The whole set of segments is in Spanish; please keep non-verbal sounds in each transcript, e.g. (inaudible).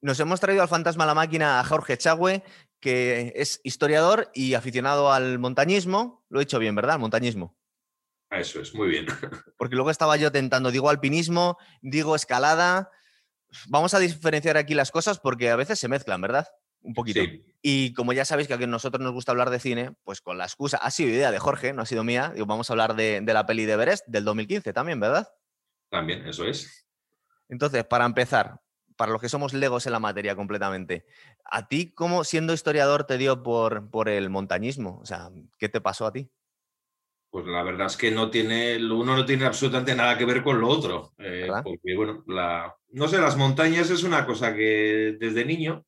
Nos hemos traído al fantasma la máquina a Jorge Chagüe, que es historiador y aficionado al montañismo. Lo he dicho bien, ¿verdad? montañismo. Eso es, muy bien. (laughs) Porque luego estaba yo tentando, digo alpinismo, digo escalada. Vamos a diferenciar aquí las cosas porque a veces se mezclan, ¿verdad? Un poquito. Y como ya sabéis que a nosotros nos gusta hablar de cine, pues con la excusa, ha sido idea de Jorge, no ha sido mía, digo, vamos a hablar de, de la peli de Everest del 2015 también, ¿verdad? También, eso es. Entonces, para empezar, para los que somos legos en la materia completamente, ¿a ti cómo siendo historiador te dio por, por el montañismo? O sea, ¿qué te pasó a ti? Pues la verdad es que no tiene, uno no tiene absolutamente nada que ver con lo otro. Eh, porque, bueno, la, no sé, las montañas es una cosa que desde niño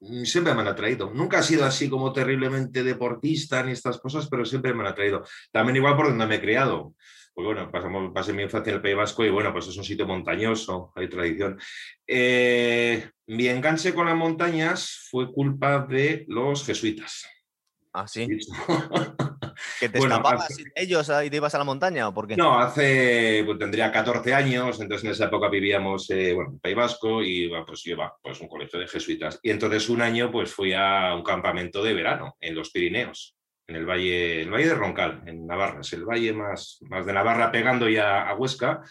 mm, siempre me han atraído. Nunca ha sido así como terriblemente deportista ni estas cosas, pero siempre me han atraído. También igual por donde me he criado pues bueno, pasamos, pasé mi infancia en el País Vasco y bueno, pues es un sitio montañoso, hay tradición. Eh, mi enganche con las montañas fue culpa de los jesuitas. Ah, sí. ¿Que te (laughs) escapabas ellos y te ibas a la montaña o por qué? No, hace, pues tendría 14 años, entonces en esa época vivíamos eh, bueno, en el País Vasco y pues yo iba pues un colegio de jesuitas. Y entonces un año pues fui a un campamento de verano en los Pirineos en el valle, el valle de Roncal, en Navarra, es el valle más, más de Navarra pegando ya a Huesca.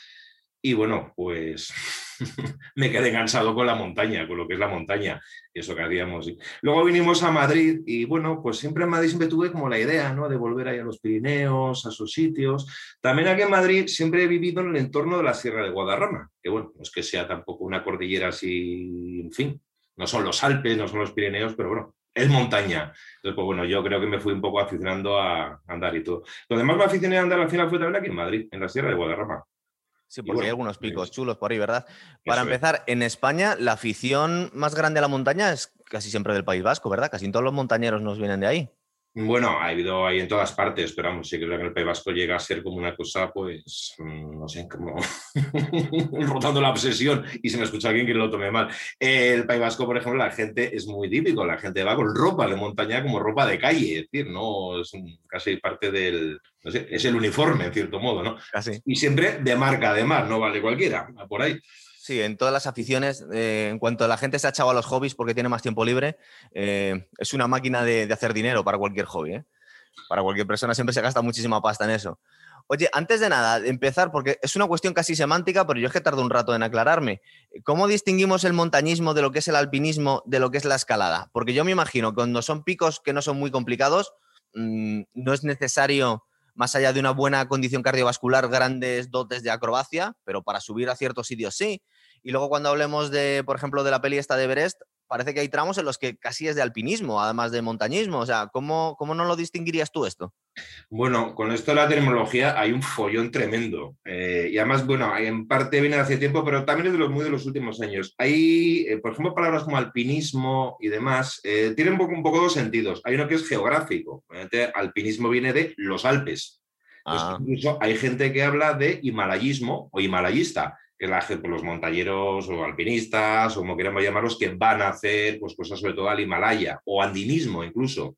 Y bueno, pues (laughs) me quedé cansado con la montaña, con lo que es la montaña, eso que hacíamos. Luego vinimos a Madrid y bueno, pues siempre en Madrid siempre tuve como la idea, ¿no? De volver ahí a los Pirineos, a sus sitios. También aquí en Madrid siempre he vivido en el entorno de la Sierra de Guadarrama, que bueno, no es que sea tampoco una cordillera así, en fin, no son los Alpes, no son los Pirineos, pero bueno, es montaña. Entonces, pues bueno, yo creo que me fui un poco aficionando a andar y todo. Lo demás me aficioné a andar al final fue también aquí en Madrid, en la Sierra de Guadarrama. Sí, porque hay algunos picos chulos por ahí, ¿verdad? Para empezar, en España la afición más grande a la montaña es casi siempre del País Vasco, ¿verdad? Casi todos los montañeros nos vienen de ahí. Bueno, ha habido ahí en todas partes, pero vamos, sí creo que el País Vasco llega a ser como una cosa, pues, mm, no sé, como (laughs) rotando la obsesión y se me escucha alguien que lo tome mal. El País Vasco, por ejemplo, la gente es muy típico, la gente va con ropa de montaña como ropa de calle, es decir, no es casi parte del, no sé, es el uniforme, en cierto modo, ¿no? Casi. Y siempre de marca, además, no vale cualquiera, por ahí. Sí, en todas las aficiones, eh, en cuanto la gente se ha echado a los hobbies porque tiene más tiempo libre, eh, es una máquina de, hacer dinero para cualquier hobby. ¿eh? Para cualquier persona siempre se gasta muchísima pasta en eso. Oye, antes de nada, empezar, porque es una cuestión casi semántica, pero yo es que tardo un rato en aclararme. ¿Cómo distinguimos el montañismo de lo que es el alpinismo, de lo que es la escalada? Porque yo me imagino que cuando son picos que no son muy complicados, mm, no es necesario, más allá de una buena condición cardiovascular, grandes dotes de acrobacia, pero para subir a ciertos sitios sí. Y luego cuando hablemos de, por ejemplo, de la peli esta de Everest, parece que hay tramos en los que casi es de alpinismo, además de montañismo. O sea, ¿cómo, cómo no lo distinguirías tú esto? Bueno, con esto de la terminología hay un follón tremendo. Eh, y además, bueno, en parte viene de hace tiempo, pero también es de los muy de los últimos años. Hay, eh, por ejemplo, palabras como alpinismo y demás, eh, tienen un poco, un poco, dos sentidos. Hay uno que es geográfico. alpinismo viene de los Alpes. Ah. incluso hay gente que habla de himalayismo o himalayista, la gente, pues, los montañeros o alpinistas, o como queramos llamarlos, que van a hacer pues, cosas sobre todo al Himalaya o andinismo incluso.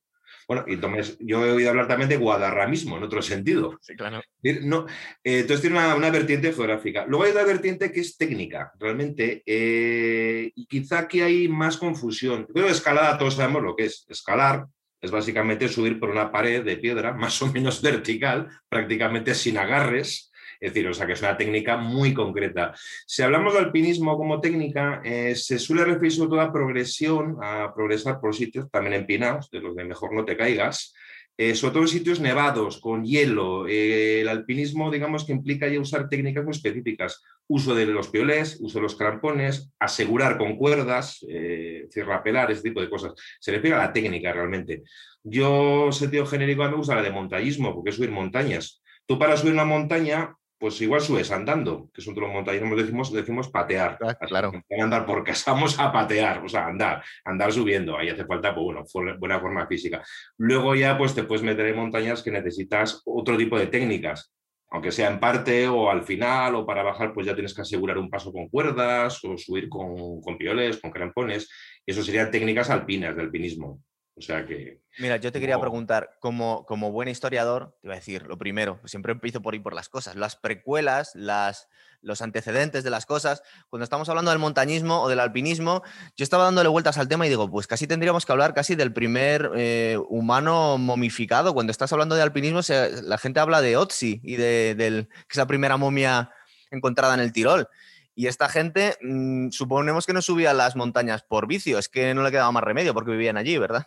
Bueno, y entonces yo he oído hablar también de guadarramismo en otro sentido. Sí, claro. No, eh, entonces tiene una, vertiente geográfica. Luego hay otra vertiente que es técnica, realmente, eh, y quizá que hay más confusión. Pero escalada todos sabemos lo que es. Escalar es básicamente subir por una pared de piedra (laughs) más o menos vertical, prácticamente sin agarres, es decir, o sea que es una técnica muy concreta. Si hablamos de alpinismo como técnica, eh, se suele referir sobre todo a progresión, a progresar por sitios también empinados, de los de mejor no te caigas, eh, sobre todo en sitios nevados, con hielo. Eh, el alpinismo, digamos que implica ya usar técnicas muy específicas. Uso de los piolés, uso de los crampones, asegurar con cuerdas, eh, ese tipo de cosas. Se refiere a la técnica realmente. Yo, sentido genérico, me gusta la de montañismo, porque es subir montañas. Tú para subir una montaña pues igual subes andando, que es otro montañismo, decimos, decimos patear. Ah, claro. Andar por casa, (laughs) vamos a patear, o sea, andar, andar subiendo. Ahí hace falta, pues bueno, buena forma física. Luego ya, pues te puedes meter en montañas que necesitas otro tipo de técnicas, aunque sea en parte o al final o para bajar, pues ya tienes que asegurar un paso con cuerdas o subir con, con pioles, con crampones. Eso serían técnicas alpinas de alpinismo. O sea que... Mira, yo te quería preguntar, como, como buen historiador, te iba a decir, lo primero, siempre empiezo por ir por las cosas, las precuelas, las, los antecedentes de las cosas. Cuando estamos hablando del montañismo o del alpinismo, yo estaba dándole vueltas al tema y digo, pues casi tendríamos que hablar casi del primer eh, humano momificado. Cuando estás hablando de alpinismo, la gente habla de Otzi y de, del, que es la primera momia encontrada en el Tirol. Y esta gente, mm, suponemos que no subía a las montañas por vicio, es que no le quedaba más remedio porque vivían allí, ¿verdad?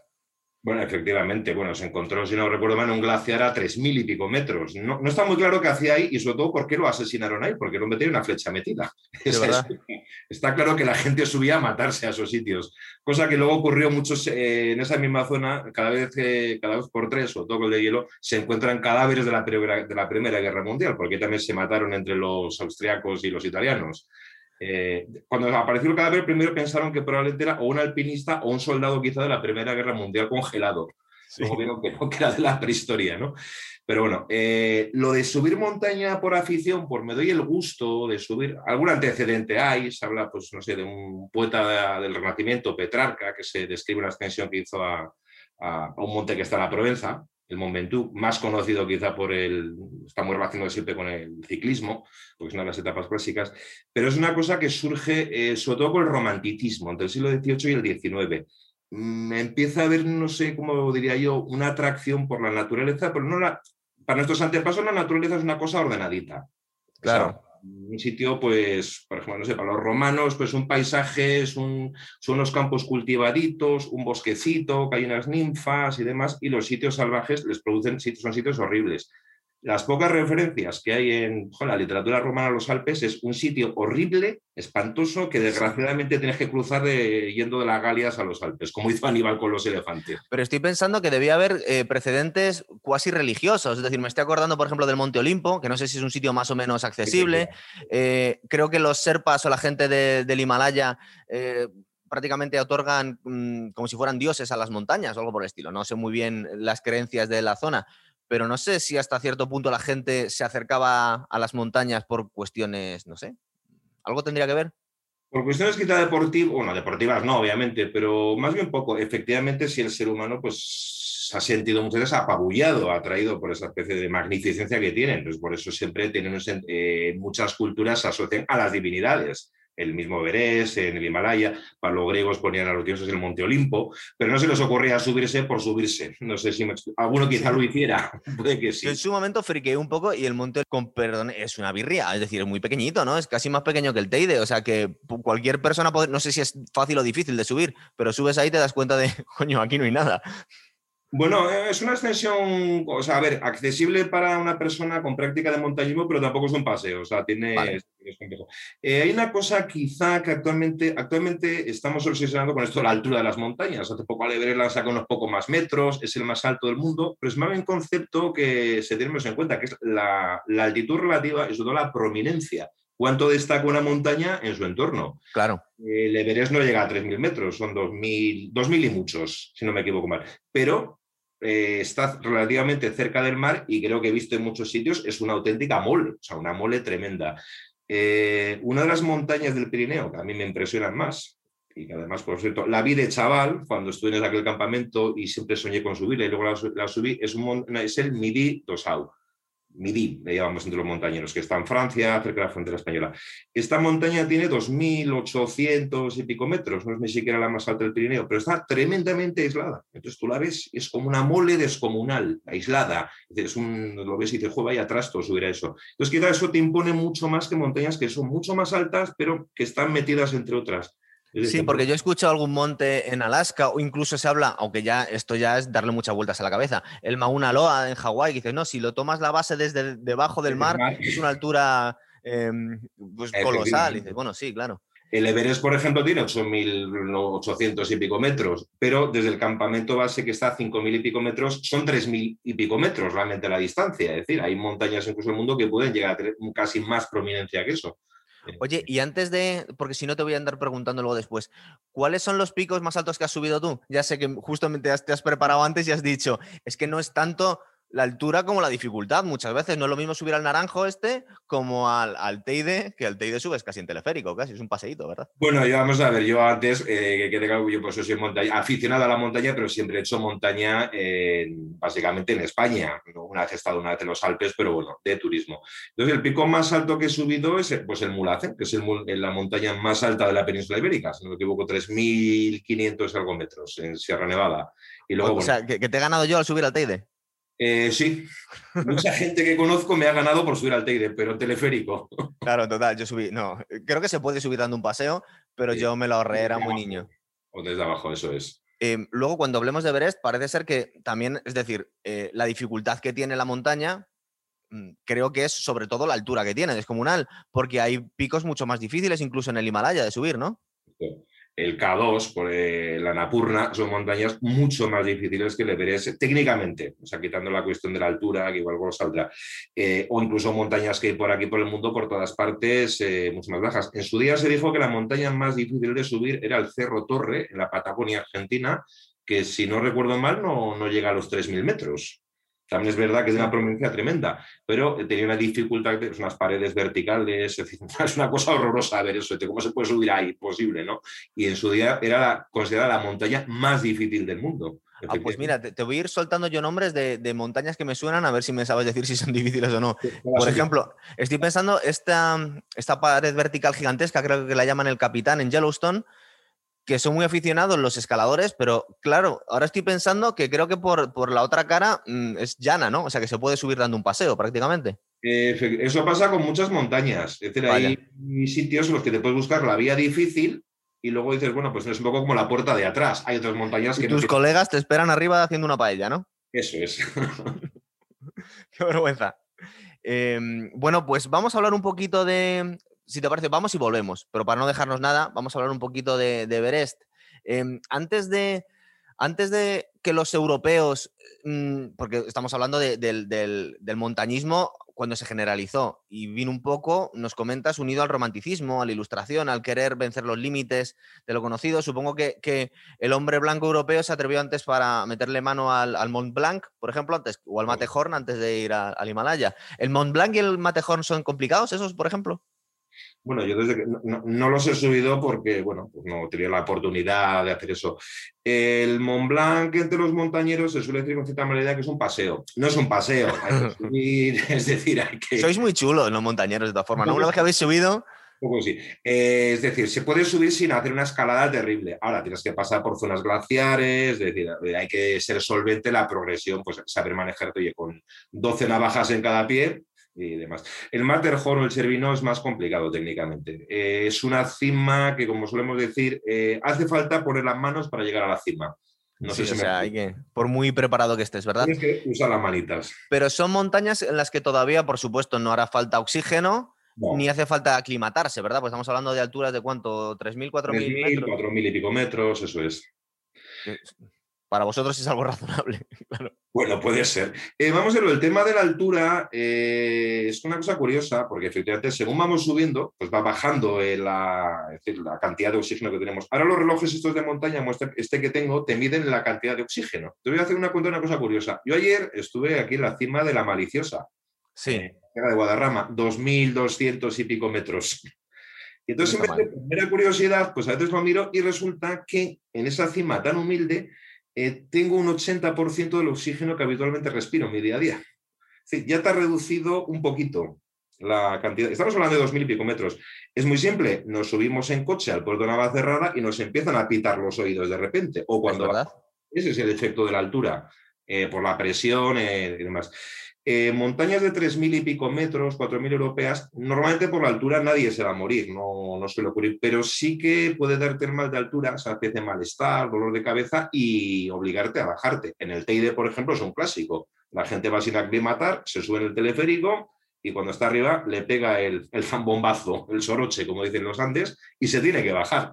Bueno, efectivamente, bueno, se encontró, si no recuerdo mal, un glaciar a tres mil y pico metros. No, está muy claro qué hacía ahí y sobre todo por qué lo asesinaron ahí, porque no metía una flecha metida. (laughs) está claro que la gente subía a matarse a esos sitios, cosa que luego ocurrió muchos eh, en esa misma zona, cada vez, cada vez por tres, o todo el de hielo, se encuentran cadáveres de la, de la Primera Guerra Mundial, porque también se mataron entre los austriacos y los italianos. Eh, cuando apareció el cadáver, primero pensaron que probablemente era o un alpinista o un soldado quizá de la Primera Guerra Mundial congelado. Como vieron que, no, que era de la prehistoria, ¿no? Pero bueno, eh, lo de subir montaña por afición, por me doy el gusto de subir, algún antecedente hay, se habla, pues no sé, de un poeta del Renacimiento, Petrarca, que se describe una extensión que hizo a, a un monte que está en la Provenza, el Mont Ventoux, más conocido quizá por el, está muy relacionado siempre con el ciclismo, porque es una de las etapas clásicas, pero es una cosa que surge eh, sobre todo con el romanticismo entre el siglo XVIII y el XIX. Mm, empieza a haber, no sé cómo diría yo, una atracción por la naturaleza, pero no la, para nuestros antepasos la naturaleza es una cosa ordenadita. Claro un sitio, pues, por ejemplo, no sé, para los romanos, pues un paisaje, son unos campos cultivaditos, un bosquecito, que hay unas ninfas y demás, y los sitios salvajes les producen, son sitios horribles las pocas referencias que hay en la literatura romana de los Alpes es un sitio horrible, espantoso, que desgraciadamente tienes que cruzar yendo de las Galias a los Alpes, como hizo Aníbal con los elefantes. Pero estoy pensando que debía haber eh, precedentes cuasi religiosos, es decir, me estoy acordando, por ejemplo, del Monte Olimpo, que no sé si es un sitio más o menos accesible. Eh, creo que los serpas o la gente del Himalaya... Eh, prácticamente otorgan mm, como si fueran dioses a las montañas o algo por el estilo. No sé muy bien las creencias de la zona, pero no sé si hasta cierto punto la gente se acercaba a las montañas por cuestiones, no sé, ¿algo tendría que ver? Por cuestiones quizá deportivas, bueno, deportivas no, obviamente, pero más bien poco. Efectivamente, si el ser humano pues se ha sentido muchas veces apabullado, atraído por esa especie de magnificencia que tienen. Entonces, por eso siempre tienen eh, muchas culturas se asocian a las divinidades el mismo Everest, en el Himalaya, para los griegos ponían a los dioses el Monte Olimpo, pero no se les ocurría subirse por subirse. No sé si alguno quizá lo hiciera, (laughs) puede que sí. en su momento friqueé un poco y el Monte, con perdón, es una birria, es decir, es muy pequeñito, ¿no? Es casi más pequeño que el Teide, o sea que cualquier persona, no sé si es fácil o difícil de subir, pero subes ahí y te das cuenta de, (laughs) coño, aquí no hay nada. Bueno, es una extensión, o sea, a ver, accesible para una persona con práctica de montañismo, pero tampoco es un paseo, o sea, tiene... Eh, hay una cosa quizá que actualmente, actualmente estamos obsesionando con esto, la altura de las montañas. Hace poco Everest la saca unos pocos más metros, es el más alto del mundo, pero es más un concepto que se tiene en cuenta, que es la, altitud relativa y sobre todo la prominencia cuánto destaca una montaña en su entorno. Claro. El Everest no llega a 3.000 metros, son 2.000, 2.000 y muchos, si no me equivoco mal. Pero eh, está relativamente cerca del mar y creo que he visto en muchos sitios, es una auténtica mole, o sea, una mole tremenda. Eh, una de las montañas del Pirineo que a mí me impresionan más, y que además, por cierto, la vi de chaval cuando estuve en aquel campamento y siempre soñé con subirla y luego la, subí, es, un, es el Midi Dosau. Midi, le llamamos entre los montañeros, que está en Francia, cerca de la frontera española. Esta montaña tiene 2.800 y pico metros, no es ni siquiera la más alta del Pirineo, pero está tremendamente aislada. Entonces tú la ves, es como una mole descomunal, aislada. Lo ves y dices, juega ahí atrás, todo subir a eso. Entonces quizá eso te impone mucho más que montañas que son mucho más altas, pero que están metidas entre otras. Sí, porque yo he escuchado algún monte en Alaska o incluso se habla, aunque ya esto ya es darle muchas vueltas a la cabeza, el Mauna Loa en Hawái, que dice, no, si lo tomas la base desde debajo del mar, es una altura em, pues, colosal. Y dices, bueno, sí, claro. El Everest, por ejemplo, tiene 8.800 y pico metros, pero desde el campamento base que está a 5.000 y pico metros, son 3.000 y pico metros realmente la distancia. Es decir, hay montañas incluso en el mundo que pueden llegar a tener casi más prominencia que eso. Oye, y antes de, porque si no te voy a andar preguntando luego después, ¿cuáles son los picos más altos que has subido tú? Ya sé que justamente te has, preparado antes y has dicho, es que no es tanto la altura como la dificultad. Muchas veces no es lo mismo subir al naranjo este como al, al Teide, que al Teide subes casi en teleférico, casi es un paseíto, ¿verdad? Bueno, yo vamos a ver, yo antes, eh, que tenga yo pues soy montaña, aficionado a la montaña, pero siempre he hecho montaña básicamente en España. Una vez he estado una vez en los Alpes, pero bueno, de turismo. Entonces, el pico más alto que he subido es pues, el Mulacen, que es el, la montaña más alta de la península ibérica, si no me equivoco, 3.500 algo metros en Sierra Nevada. Y luego, o sea, que, te he ganado yo al subir al Teide. Eh, sí, mucha gente que conozco me ha ganado por subir al Teide, pero teleférico. Claro, total, yo subí, no, creo que se puede subir dando un paseo, pero yo me lo ahorré, era muy niño. O desde abajo, eso es. Em, luego, cuando hablemos de Everest, parece ser que también, es decir, eh, la dificultad que tiene la montaña, mm, creo que es sobre todo la altura que tiene, descomunal, porque hay picos mucho más difíciles, incluso en el Himalaya, de subir, ¿no? El K2, por eh, la Napurna, son montañas mucho más difíciles que el Everest técnicamente, o sea, quitando la cuestión de la altura, que igual saldrá, eh, o incluso montañas que hay por aquí, por el mundo, por todas partes, eh, mucho más bajas. En su día se dijo que la montaña más difícil de subir era el Cerro Torre, en la Patagonia Argentina, que si no recuerdo mal no, no llega a los 3.000 metros. También es verdad que es una provincia tremenda, pero tenía una dificultad, de unas paredes verticales, es (laughs) una cosa horrorosa ver eso, cómo se puede subir ahí, posible, ¿no? Y en su día era considerada la montaña más difícil del mundo. Ah, pues mira, te, voy a ir soltando yo nombres de, montañas que me suenan a ver si me sabes decir si son (laughs) difíciles o no. Por ejemplo, estoy pensando esta, esta pared vertical gigantesca, creo que la llaman el Capitán en Yellowstone, que son muy aficionados los escaladores, pero claro, ahora estoy pensando que creo que por, la otra cara mm, es llana, ¿no? O sea, que se puede subir dando un paseo prácticamente. eso pasa con muchas montañas. Es decir, hay sitios en los que te puedes buscar la vía difícil y luego dices, bueno, pues es un poco como la puerta de atrás. Hay otras montañas que... tus colegas te esperan arriba haciendo una paella, ¿no? Eso es. (laughs) (laughs) Qué vergüenza. Em, bueno, pues vamos a hablar un poquito de, si te parece, vamos y volvemos. Pero para no dejarnos nada, vamos a hablar un poquito de, Everest. Em, antes, de, antes de que los europeos, mm, porque estamos hablando del, montañismo cuando se generalizó y vino un poco, nos comentas, unido al romanticismo, a la ilustración, al querer vencer los límites de lo conocido. Supongo que, el hombre blanco europeo se atrevió antes para meterle mano al, Mont Blanc, por ejemplo, antes, o al Matterhorn antes de ir al Himalaya. ¿El Mont Blanc y el Matterhorn son complicados esos, por ejemplo? Bueno, yo desde que no, los he subido porque, bueno, pues no tenía la oportunidad de hacer eso. El Mont Blanc entre los montañeros se suele decir con cierta manera que es un paseo. No es un paseo, (laughs) (laughs) es decir, hay que... Sois muy chulos los montañeros de todas formas, ¿no? Una vez que habéis subido... Sí. Eh, es decir, se puede subir sin hacer una escalada terrible. Ahora tienes que pasar por zonas glaciares, es decir, hay que ser solvente la progresión, pues saber manejarte oye, con 12 navajas en cada pie, y demás. El Matterhorn o el Servino es más complicado técnicamente. Eh, es una cima que, como solemos decir, eh, hace falta poner las manos para llegar a la cima. No sé si o sea, hay que, por muy preparado que estés, ¿verdad? Tienes que usar las manitas. Pero son montañas en las que todavía, por supuesto, no hará falta oxígeno, ni hace falta aclimatarse, ¿verdad? Pues estamos hablando de alturas de cuánto, 3.000, 4.000 metros. 4.000 y pico metros, eso es. Para vosotros es algo (laughs) razonable. Bueno, puede ser. Eh, vamos a ver, el tema de la altura eh, es una cosa curiosa, porque efectivamente según vamos subiendo, pues va bajando eh, la, la, cantidad de oxígeno que tenemos. Ahora los relojes estos de montaña, este que tengo, te miden la cantidad de oxígeno. Te voy a hacer una cuenta una cosa curiosa. Yo ayer estuve aquí en la cima de la Maliciosa. Sí. Era de Guadarrama, 2.200 y pico metros. Y entonces, en vez de primera curiosidad, pues a veces lo miro y resulta que en esa cima tan humilde eh, tengo un 80% del oxígeno que habitualmente respiro en mi día a día. ya te ha reducido un poquito la cantidad. Estamos hablando de dos mil y pico metros. Es muy simple, nos subimos en coche al puerto de Navacerrada y nos empiezan a pitar los oídos de repente. O cuando... ese es el efecto de la altura, eh, por la presión eh, y demás. Eh, montañas de 3.000 y pico metros, 4.000 europeas, normalmente por la altura nadie se va a morir, no, no suele ocurrir, pero sí que puede darte mal de altura, o sea, de malestar, dolor de cabeza y obligarte a bajarte. En el Teide, por ejemplo, es un clásico. La gente va sin aclimatar, se sube en el teleférico y cuando está arriba le pega el, el zambombazo, el soroche, como dicen los Andes, y se tiene que bajar.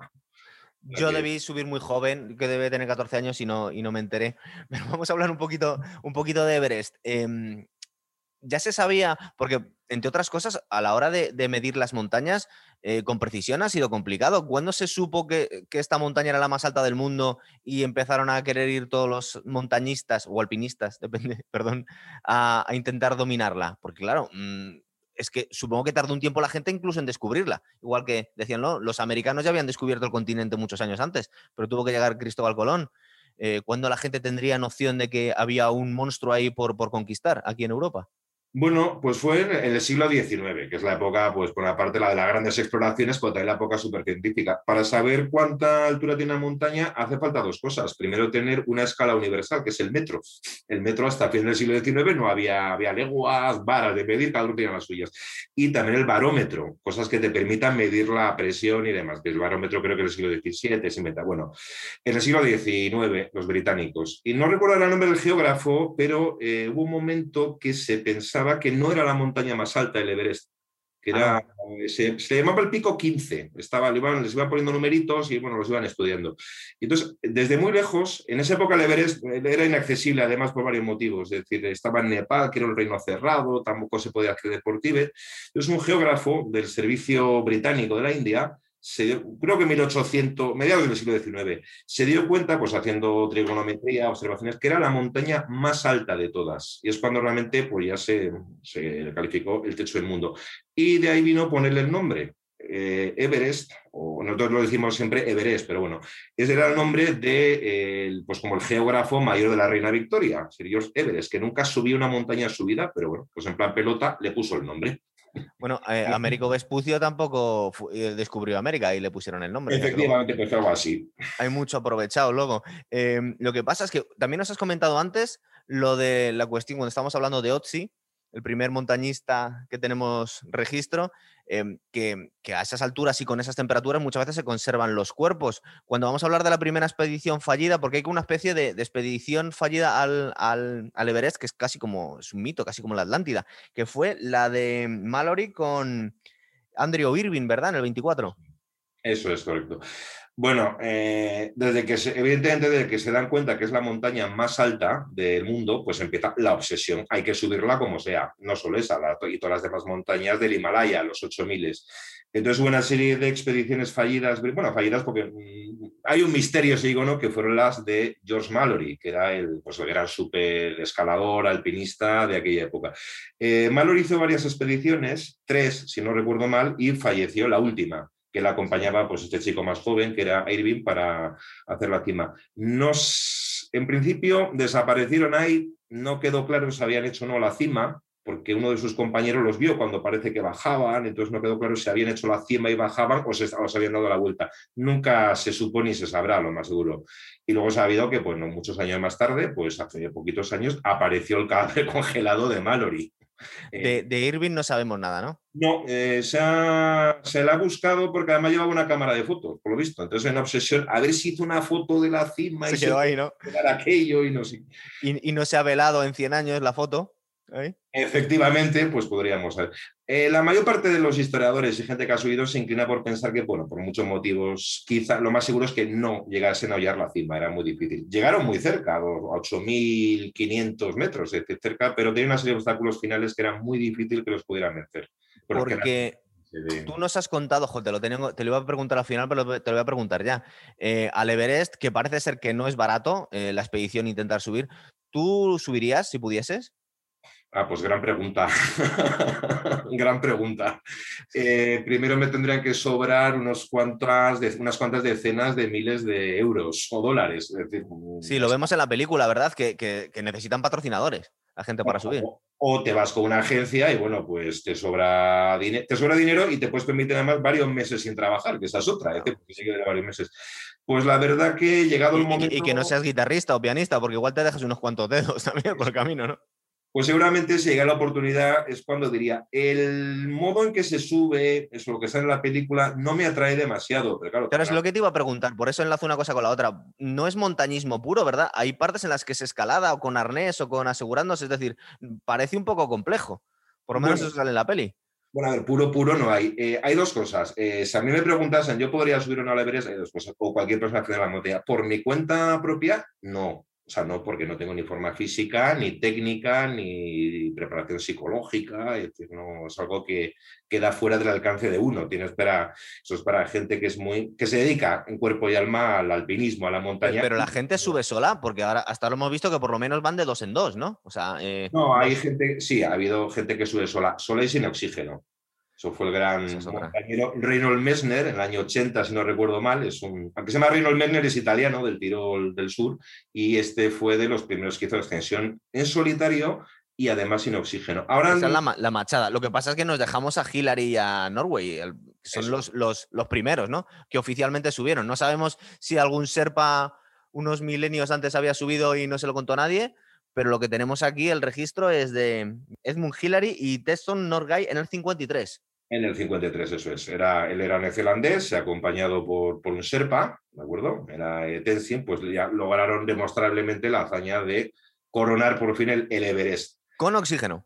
Yo debí subir muy joven, que debe tener 14 años y no, y no me enteré. (laughs) Pero vamos a hablar un poquito, un poquito de Everest. Em, ya se sabía, porque entre otras cosas, a la hora de, medir las montañas, eh, con precisión ha sido complicado. ¿Cuándo se supo que, esta montaña era la más alta del mundo y empezaron a querer ir todos los montañistas o alpinistas, (laughs) depende, perdón, a, intentar dominarla? Porque claro, mm, es que supongo que tardó un tiempo la gente incluso en descubrirla. Igual que decían, los americanos ya habían descubierto el continente muchos años antes, pero tuvo que llegar Cristóbal Colón. Eh, ¿Cuándo la gente tendría noción de que había un monstruo ahí por conquistar aquí en Europa? Bueno, pues fue en el siglo XIX, que es la época, pues por una parte la de las grandes exploraciones, pero también la época supercientífica. Para saber cuánta altura tiene una montaña hace falta dos cosas. Primero, tener una escala universal, que es el metro. El metro hasta fin del siglo XIX no había, había leguas, varas de medir, cada uno tenía las suyas. Y también el barómetro, cosas que te permitan medir la presión y demás, el barómetro creo que en el siglo XVII se inventa. Bueno, en el siglo XIX, los británicos. Y no recuerdo el nombre del geógrafo, pero eh, hubo un momento que se pensaba que no era la montaña más alta del Everest, que era, ah. eh, se, llamaba el pico 15, estaba, les iban poniendo numeritos y bueno, los iban estudiando. entonces, desde muy lejos, en esa época el Everest eh, era inaccesible además por varios motivos, es decir, estaba en Nepal, que era un reino cerrado, tampoco se podía acceder por Tíbet. Entonces, un geógrafo del servicio británico de la India creo que en 1800, mediados del siglo XIX, se dio cuenta, pues haciendo trigonometría, observaciones, que era la montaña más alta de todas. Y es cuando realmente pues, ya se, se calificó el techo del mundo. Y de ahí vino ponerle el nombre. Eh, Everest, o nosotros lo decimos siempre Everest, pero bueno, ese era el nombre de, pues como el geógrafo mayor de la reina Victoria, Sir Everest, que nunca subió una montaña en su vida, pero bueno, pues en plan pelota le puso el nombre. Bueno, eh, Américo Vespucio tampoco eh, descubrió América y le pusieron el nombre. Efectivamente, pues algo así. Hay mucho aprovechado luego. Em, lo que pasa es que también nos has comentado antes lo de la cuestión, cuando estamos hablando de Otzi, el primer montañista que tenemos registro, em, que, a esas alturas y con esas temperaturas muchas veces se conservan los cuerpos. Cuando vamos a hablar de la primera expedición fallida, porque hay una especie de, expedición fallida al, al, Everest, que es casi como, es un mito, casi como la Atlántida, que fue la de Mallory con Andrew Irving, ¿verdad? En el 24. Eso es correcto. Bueno, eh, desde que se, evidentemente desde que se dan cuenta que es la montaña más alta del mundo, pues empieza la obsesión. Hay que subirla como sea, no solo esa, y todas las demás montañas del Himalaya, los 8000. Entonces hubo una serie de expediciones fallidas, bueno, fallidas porque mm, hay un misterio, digo, ¿no? que fueron las de George Mallory, que era el, pues, el gran super escalador, alpinista de aquella época. Eh, Mallory hizo varias expediciones, tres, si no recuerdo mal, y falleció la última que la acompañaba pues, este chico más joven, que era Irving, para hacer la cima. Nos, en principio desaparecieron ahí, no quedó claro si habían hecho o no la cima, porque uno de sus compañeros los vio cuando parece que bajaban, entonces no quedó claro si habían hecho la cima y bajaban o se, habían dado la vuelta. Nunca se supo ni se sabrá, lo más seguro. Y luego se ha habido que, bueno, muchos años más tarde, pues hace poquitos años, apareció el cadáver (laughs) congelado de Mallory. Eh, de, Irving no sabemos nada, ¿no? No, eh, se, la ha buscado porque además llevaba una cámara de fotos, por lo visto. Entonces, en obsesión, a ver si hizo una foto de la cima se y quedó ahí, ¿no? aquello y no sé. Y, y no se ha velado en 100 años la foto. Efectivamente, pues podríamos ver. Eh, la mayor parte de los historiadores y gente que ha subido se inclina por pensar que, bueno, por muchos motivos, quizá lo más seguro es que no llegasen a hollar la cima, era muy difícil. Llegaron muy cerca, a 8.500 metros, cerca, pero tenía una serie de obstáculos finales que era muy difícil que los pudieran vencer. Porque... Tú nos has contado, jo, te lo, tengo, te lo iba a preguntar al final, pero te lo voy a preguntar ya. Eh, al Everest, que parece ser que no es barato eh, la expedición intentar subir, ¿tú subirías si pudieses? Ah, pues gran pregunta. (laughs) gran pregunta. Eh, primero me tendrían que sobrar unos cuantas, unas cuantas decenas de miles de euros o dólares. sí, lo vemos en la película, ¿verdad? Que, necesitan patrocinadores, la gente para subir. O, te vas con una agencia y bueno, pues te sobra, te sobra dinero y te puedes permitir además varios meses sin trabajar, que esa es otra, ¿eh? varios meses. Pues la verdad que llegado el momento... Y que no seas guitarrista o pianista, porque igual te dejas unos cuantos dedos (laughs) también por el camino, ¿no? Pues seguramente si llega la oportunidad es cuando diría, el modo en que se sube, eso lo que sale en la película, no me atrae demasiado. Pero claro, es lo que te iba a preguntar, por eso enlazo una cosa con la otra. No es montañismo puro, ¿verdad? Hay partes en las que se escalada o con arnés o con asegurándose, es decir, parece un poco complejo. Por lo menos eso sale en la peli. Bueno, a ver, puro, puro no hay. Eh, hay dos cosas. Eh, si a mí me preguntasen, ¿yo podría subir una Everest? Hay dos cosas. O cualquier persona que de la montaña. Por mi cuenta propia, no O sea, no porque no tengo ni forma física, ni técnica, ni preparación psicológica. Es, decir, no, es algo que queda fuera del alcance de uno. Tienes para, eso es para gente que es muy que se dedica en cuerpo y alma al alpinismo, a la montaña. Pero la gente sube sola, porque ahora hasta ahora hemos visto que por lo menos van de dos en dos, ¿no? O sea, eh, no, hay gente, sí, ha habido gente que sube sola, sola y sin oxígeno. Eso fue el gran compañero Reynold Messner en el año 80, si no recuerdo mal. Es un, aunque se llama Reynold Messner, es italiano del Tirol del Sur y este fue de los primeros que hizo extensión en solitario y además sin oxígeno. Ahora Esa es la, machada. Lo que pasa es que nos dejamos a Hillary y a Norway, que son los, los, los, primeros, ¿no? Que oficialmente subieron. No sabemos si algún Serpa unos milenios antes había subido y no se lo contó nadie, pero lo que tenemos aquí, el registro es de Edmund Hillary y Tesson Norgay en el 53. En el 53, eso es. Era, él era neozelandés, acompañado por, por un Sherpa, ¿de acuerdo? Era Tenzin, pues ya lograron demostrablemente la hazaña de coronar por fin el, Everest. Con oxígeno.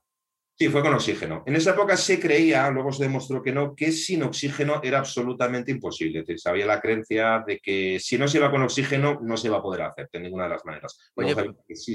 Sí, fue con oxígeno. En esa época se creía, luego se demostró que no, que sin oxígeno era absolutamente imposible. Es decir, había la creencia de que si no se iba con oxígeno no se iba a poder hacer de ninguna de las maneras. Oye,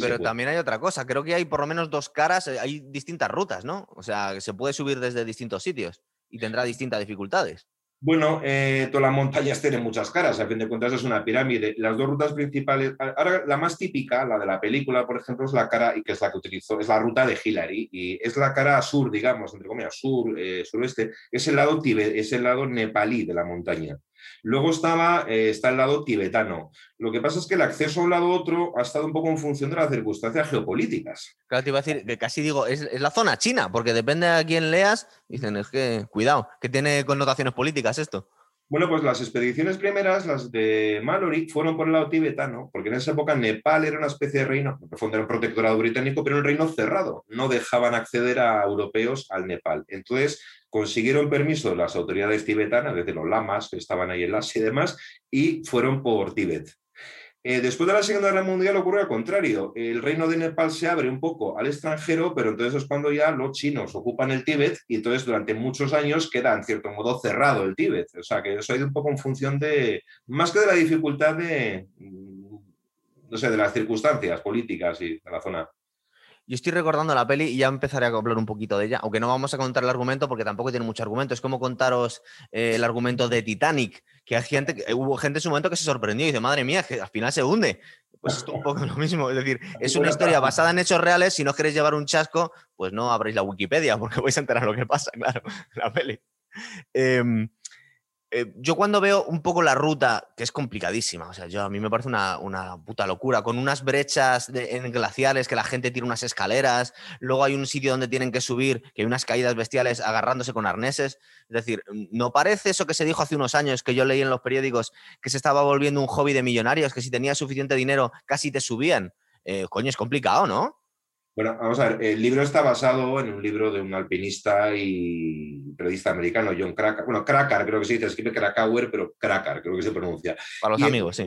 pero también hay otra cosa. Creo que hay por lo menos dos caras, eh, hay distintas rutas, ¿no? O sea, se puede subir desde distintos sitios y tendrá distintas dificultades. Bueno, eh, todas las montañas tienen muchas caras, a fin de cuentas es una pirámide. Las dos rutas principales, ahora la más típica, la de la película, por ejemplo, es la cara, y que es la que utilizo, es la ruta de Hillary, y es la cara sur, digamos, entre comillas, sur, eh, suroeste, es el lado tibet, es el lado nepalí de la montaña. Luego estaba, eh, está el lado tibetano. Lo que pasa es que el acceso a un lado u otro ha estado un poco en función de las circunstancias geopolíticas. Claro, te iba a decir que casi digo, es, la zona china, porque depende a quién leas, dicen, es que, cuidado, que tiene connotaciones políticas esto. Bueno, pues las expediciones primeras, las de Mallory, fueron por el lado tibetano, porque en esa época Nepal era una especie de reino, en fondo era un protectorado británico, pero un reino cerrado. No dejaban acceder a europeos al Nepal. Entonces, consiguieron permiso de las autoridades tibetanas, desde los lamas que estaban ahí en Asia y demás, y fueron por Tíbet. Eh, después de la Segunda Guerra Mundial ocurre al contrario. El reino de Nepal se abre un poco al extranjero, pero entonces es cuando ya los chinos ocupan el Tíbet y entonces durante muchos años queda en cierto modo cerrado el Tíbet. O sea que eso ha ido un poco en función de, más que de la dificultad de, mm, no sé, de las circunstancias políticas y de la zona. Yo estoy recordando la peli y ya empezaré a hablar un poquito de ella, aunque no vamos a contar el argumento porque tampoco tiene mucho argumento. Es como contaros eh, el argumento de Titanic, que hay gente, hubo gente en su momento que se sorprendió y dice, madre mía, que al final se hunde. Pues es un (laughs) poco lo mismo. Es decir, es una historia basada en hechos reales. Si no queréis llevar un chasco, pues no abréis la Wikipedia (laughs) porque vais a enterar lo que pasa, claro, (laughs) la peli. Em, eh, yo cuando veo un poco la ruta, que es complicadísima, o sea, yo a mí me parece una, puta locura, con unas brechas en glaciares que la gente tiene unas escaleras, luego hay un sitio donde tienen que subir, que hay unas caídas bestiales agarrándose con arneses. Es decir, ¿no parece eso que se dijo hace unos años, que yo leí en los periódicos, que se estaba volviendo un hobby de millonarios, que si tenías suficiente dinero casi te subían? Eh, coño, es complicado, ¿no? Bueno, vamos a ver, el libro está basado en un libro de un alpinista y periodista americano, John Krakauer. Bueno, Krakauer creo que se dice, escribe Krakauer, pero Krakauer creo que se pronuncia. Para los amigos, sí.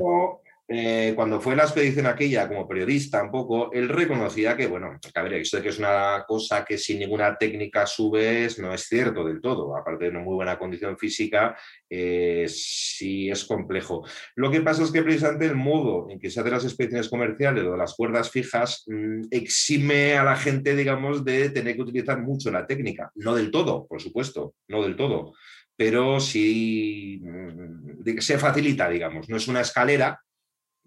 Eh, cuando fue la expedición aquella como periodista un poco, él reconocía que, bueno, a de que es una cosa que sin ninguna técnica subes no es cierto del todo, aparte de una muy buena condición física, eh, sí es complejo. Lo que pasa es que precisamente el modo en que se hacen las expediciones comerciales o las cuerdas fijas mm, exime a la gente, digamos, de tener que utilizar mucho la técnica, no del todo, por supuesto, no del todo pero sí mm, se facilita, digamos. No es una escalera,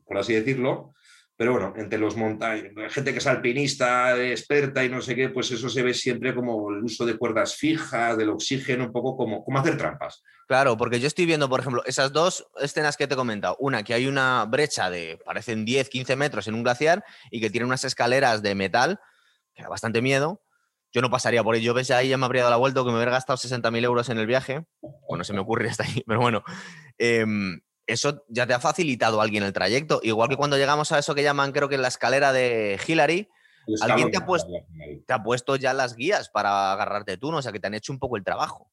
por así decirlo. Pero bueno, entre los montañas, gente que es alpinista, experta y no sé qué, pues eso se ve siempre como el uso de cuerdas fijas, del oxígeno, un poco como, como hacer trampas. Claro, porque yo estoy viendo, por ejemplo, esas dos escenas que te he comentado. Una, que hay una brecha de, parecen 10, 15 metros en un glaciar y que tiene unas escaleras de metal, que da bastante miedo. Yo no pasaría por ello. Ves, ahí ya me habría dado la vuelta que me hubiera gastado 60.000 euros en el viaje. Bueno, se me ocurre hasta ahí, (laughs) pero bueno. Em, eso ya te ha facilitado alguien el trayecto. Igual que cuando llegamos a eso que llaman, creo que la escalera de Hillary, alguien te ha, puesto, te ha, puesto, ya las guías para agarrarte tú, ¿no? O sea, que te han hecho un poco el trabajo.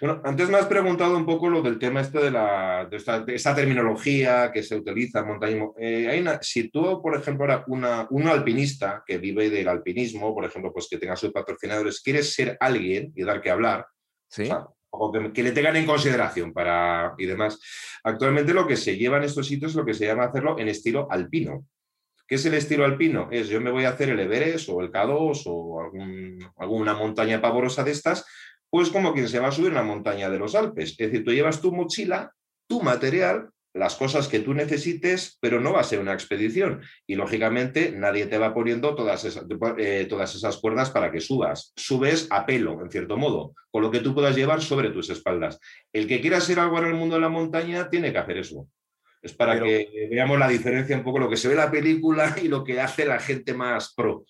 Bueno, antes me has preguntado un poco lo del tema este de, la, de, esta, terminología que se utiliza en montañismo. Eh, hay si tú, por ejemplo, ahora una, un alpinista que vive del alpinismo, por ejemplo, pues que tenga sus patrocinadores, quieres ser alguien y dar que hablar, ¿Sí? o que, le tengan en consideración para y demás. Actualmente lo que se lleva en estos sitios es lo que se llama hacerlo en estilo alpino, ¿Qué es el estilo alpino? Es yo me voy a hacer el Everest o el K2 o alguna montaña pavorosa de estas, pues como quien se va a subir una montaña de los Alpes. Es decir, tú llevas tu mochila, tu material, las cosas que tú necesites, pero no va a ser una expedición. Y lógicamente nadie te va poniendo todas esas, eh, todas esas cuerdas para que subas. Subes a pelo, en cierto modo, con lo que tú puedas llevar sobre tus espaldas. El que quiera ser algo en el mundo de la montaña tiene que hacer eso. Es para que veamos la diferencia un poco lo que se ve en la película y lo que hace la gente más pro.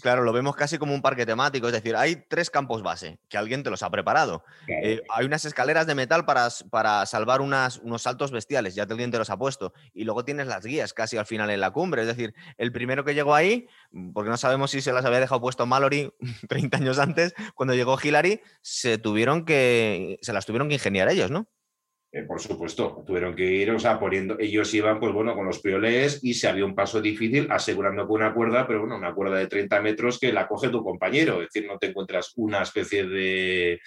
Claro, lo vemos casi como un parque temático, es decir, hay tres campos base que alguien te los ha preparado. Eh, hay unas escaleras de metal para, para salvar unos saltos bestiales, ya alguien te los ha puesto. Y luego tienes las guías casi al final en la cumbre, es decir, el primero que llegó ahí, mm, porque no sabemos si se las había dejado puesto Mallory (laughs) 30 años antes, cuando llegó Hillary, se, tuvieron que, se las tuvieron que ingeniar ellos, ¿no? Eh, por supuesto, tuvieron que ir, o sea, poniendo, ellos iban, pues bueno, con los piolés y se había un paso difícil asegurando con una cuerda, pero bueno, una cuerda de 30 metros que la coge tu compañero, es decir, no te encuentras una especie de,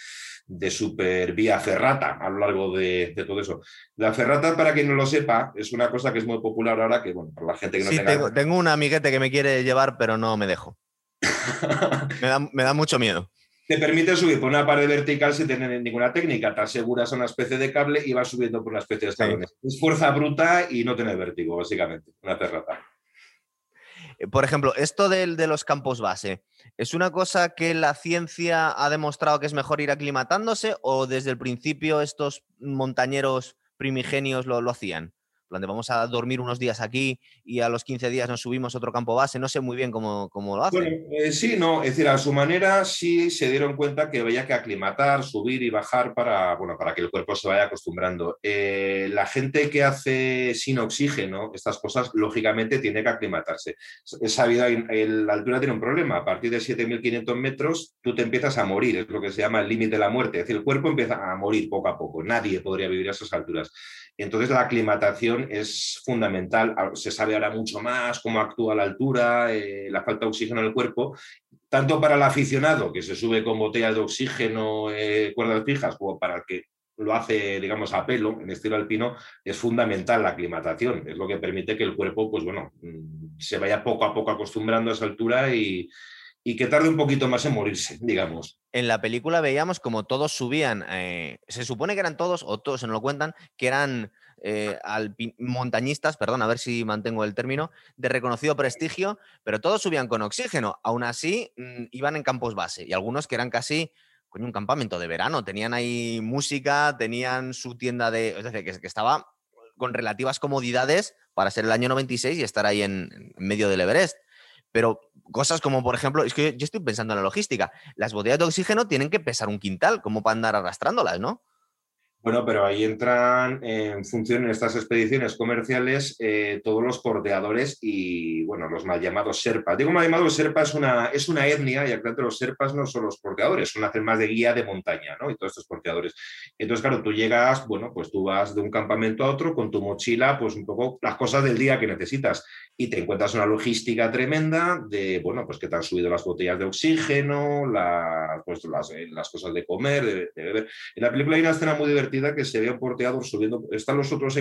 de super vía ferrata a lo largo de, todo eso. La ferrata, para quien no lo sepa, es una cosa que es muy popular ahora, que bueno, para la gente que no sí, tenga... Tengo, un amiguete que me quiere llevar, pero no me dejo. (laughs) me da mucho miedo te permite subir por una pared vertical sin tener ninguna técnica. Te aseguras una especie de cable y vas subiendo por una especie de escalones. Es fuerza bruta y no tener vértigo, básicamente, una terrata. Eh, por ejemplo, esto del de los campos base, ¿es una cosa que la ciencia ha demostrado que es mejor ir aclimatándose o desde el principio estos montañeros primigenios lo, lo hacían? Vamos a dormir unos días aquí y a los 15 días nos subimos a otro campo base. No sé muy bien cómo, cómo lo hacen. Bueno, eh, sí, no, es decir, a su manera sí se dieron cuenta que había que aclimatar, subir y bajar para, bueno, para que el cuerpo se vaya acostumbrando. Eh, la gente que hace sin oxígeno estas cosas, lógicamente tiene que aclimatarse. Es sabido, la altura tiene un problema. A partir de 7.500 metros tú te empiezas a morir, es lo que se llama el límite de la muerte. Es decir, el cuerpo empieza a morir poco a poco. Nadie podría vivir a esas alturas. Entonces la aclimatación es fundamental. Se sabe ahora mucho más cómo actúa la altura, eh, la falta de oxígeno en el cuerpo, tanto para el aficionado que se sube con botellas de oxígeno, eh, cuerdas fijas, como para el que lo hace, digamos, a pelo, en estilo alpino, es fundamental la aclimatación. Es lo que permite que el cuerpo, pues bueno, mm, se vaya poco a poco acostumbrando a esa altura y, y que tarde un poquito más en morirse, digamos. En la película veíamos como todos subían, eh, se supone que eran todos, o todos se nos lo cuentan, que eran eh, montañistas, perdón, a ver si mantengo el término, de reconocido prestigio, pero todos subían con oxígeno. Aún así, mm, iban en campos base y algunos que eran casi con un campamento de verano. Tenían ahí música, tenían su tienda de. Es decir, que, estaba con relativas comodidades para ser el año 96 y estar ahí en, en medio del Everest. Pero cosas como, por ejemplo, es que yo estoy pensando en la logística. Las botellas de oxígeno tienen que pesar un quintal, como para andar arrastrándolas, ¿no? Bueno, pero ahí entran en función en estas expediciones comerciales eh, todos los porteadores y, bueno, los mal llamados serpas. Digo mal llamados serpas es una, es una etnia y actualmente los serpas no son los porteadores, son hacer más de guía de montaña, ¿no? Y todos estos porteadores. Entonces, claro, tú llegas, bueno, pues tú vas de un campamento a otro con tu mochila, pues un poco las cosas del día que necesitas y te encuentras una logística tremenda de, bueno, pues que te han subido las botellas de oxígeno, pues las, eh, las, cosas de comer, de, de beber. En la película hay una escena muy divertida que se ve un porteador subiendo, están los otros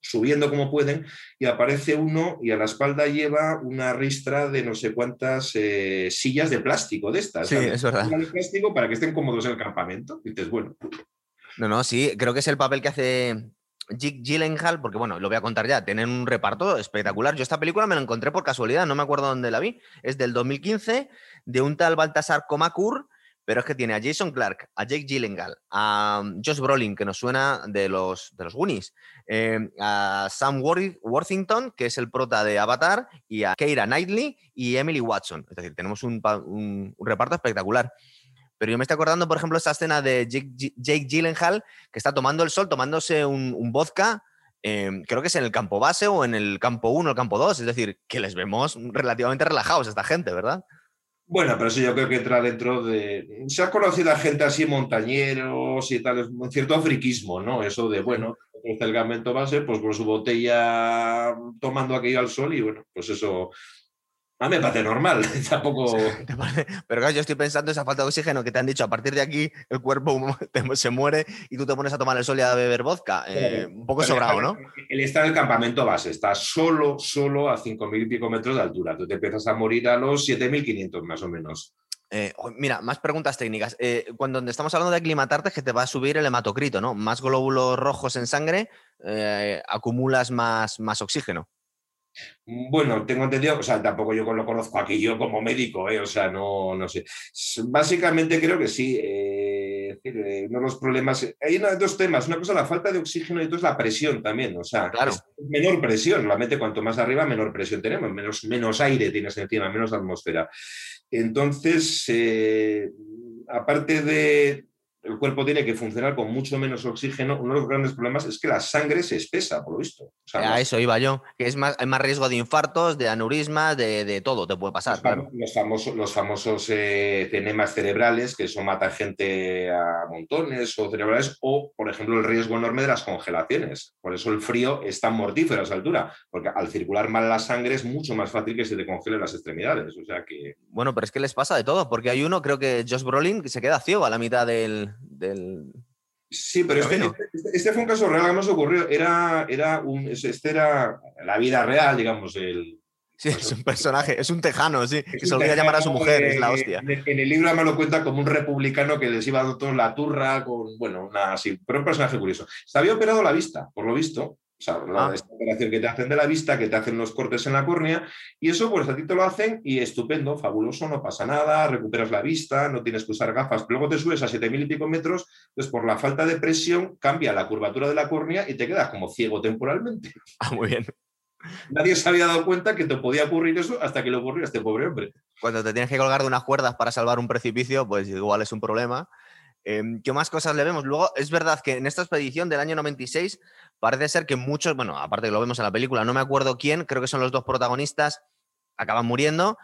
subiendo como pueden y aparece uno y a la espalda lleva una ristra de no sé cuántas eh, sillas de plástico de estas. Sí, es verdad. De plástico para que estén cómodos en el campamento. Y dices, bueno. No, no, sí, creo que es el papel que hace Jake Gyllenhaal, porque bueno, lo voy a contar ya, tienen un reparto espectacular. Yo esta película me la encontré por casualidad, no me acuerdo dónde la vi. Es del 2015, de un tal Baltasar Comacour, pero es que tiene a Jason Clark, a Jake Gyllenhaal, a mm, Josh Brolin, que nos suena de los, de los Goonies, em, a Sam Worthington, que es el prota de Avatar, y a Keira Knightley y Emily Watson. Es decir, tenemos un, reparto espectacular. Pero yo me estoy acordando, por ejemplo, esta escena de Jake, Gyllenhaal, que está tomando el sol, tomándose un, vodka, em, creo que es en el campo base o en el campo 1 o el campo 2. Es decir, que les vemos relativamente relajados esta gente, ¿verdad? Bueno, pero eso yo creo que entra dentro de... Se ha conocido a gente así, montañeros y tal, un cierto friquismo, ¿no? Eso de, bueno, el campamento base, pues con su botella tomando aquello al sol y bueno, pues eso A mí me parece normal, (laughs) tampoco... (laughs) Pero claro, yo estoy pensando esa falta de oxígeno que te han dicho, a partir de aquí el cuerpo (laughs) se muere y tú te pones a tomar el sol y a beber vodka. Eh, un poco sobrado, ¿no? Él está en el campamento base, está solo, solo a 5.000 y pico metros de altura. Tú te empiezas a morir a los 7.500 más o menos. Eh, mira, más preguntas técnicas. Eh, cuando estamos hablando de aclimatarte, que te va a subir el hematocrito, ¿no? Más glóbulos rojos en sangre, acumulas más, más oxígeno. Bueno, tengo entendido, o sea, tampoco yo lo conozco aquí yo como médico, ¿eh? o sea, no, no sé. Básicamente creo que sí. Eh, eh, uno de los problemas, hay dos temas, una cosa la falta de oxígeno y otra es la presión también, o sea, claro. menor presión, realmente cuanto más arriba, menor presión tenemos, menos, menos aire tienes encima, menos atmósfera. Entonces, aparte de, el cuerpo tiene que funcionar con mucho menos oxígeno, uno de los grandes problemas es que la sangre se espesa, por lo visto. a eso iba yo, que es más, hay más riesgo de infartos, de aneurismas, de, todo, te puede pasar. Los, famosos, los famosos eh, cerebrales, que eso mata gente a montones, o cerebrales, o, por ejemplo, el riesgo enorme de las congelaciones. Por eso el frío es tan mortífero a esa altura, porque al circular mal la sangre es mucho más fácil que se te congelen las extremidades. O sea que... Bueno, pero es que les pasa de todo, porque hay uno, creo que Josh Brolin, que se queda ciego a la mitad del Sí, pero este, este, este, fue un caso real que nos ocurrió. Era, era un, este era la vida real, digamos. El, sí, es un personaje, es un tejano, sí, que se olvida llamar a su mujer, es la hostia. En, el libro me lo cuenta como un republicano que les iba dando todos la turra, con, bueno, una así, pero un personaje curioso. Se había operado la vista, por lo visto, o sea, ah. esta operación que te hacen de la vista, que te hacen los cortes en la córnea, y eso pues a ti te lo hacen y estupendo, fabuloso, no pasa nada, recuperas la vista, no tienes que usar gafas, pero luego te subes a 7.000 y pico metros, pues por la falta de presión cambia la curvatura de la córnea y te quedas como ciego temporalmente. (laughs) Ah, muy bien. Nadie se había dado cuenta que te podía ocurrir eso hasta que le ocurrió a este pobre hombre. Cuando te tienes que colgar de unas cuerdas para salvar un precipicio, pues igual es un problema. Em, ¿Qué más cosas le vemos? Luego, es verdad que en esta expedición del año 96 parece ser que muchos, bueno, aparte que lo vemos en la película, no me acuerdo quién, creo que son los dos protagonistas, acaban muriendo,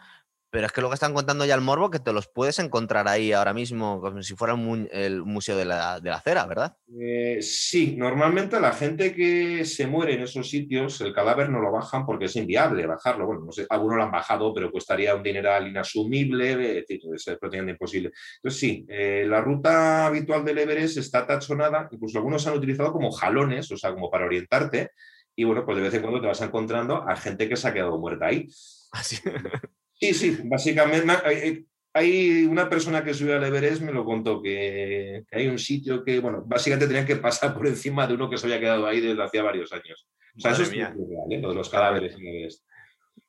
pero es que luego están contando ya el morbo que te los puedes encontrar ahí ahora mismo, como si fuera el Museo de la, de la Cera, ¿verdad? Eh, sí, normalmente la gente que se muere en esos sitios, el cadáver no lo bajan porque es inviable bajarlo. Bueno, no sé, algunos lo han bajado, pero costaría un dineral inasumible, es decir, es prácticamente imposible. Entonces, sí, eh, la ruta habitual del Everest está tachonada, incluso algunos han utilizado como jalones, o sea, como para orientarte. Y bueno, pues de vez en cuando te vas encontrando a gente que se ha quedado muerta ahí. (laughs) Así. Sí, sí, básicamente hay una persona que subió al Everest, me lo contó, que, hay un sitio que, bueno, básicamente tenían que pasar por encima de uno que se había quedado ahí desde hacía varios años. O sea, eso es real, ¿eh? lo de los cadáveres en Everest.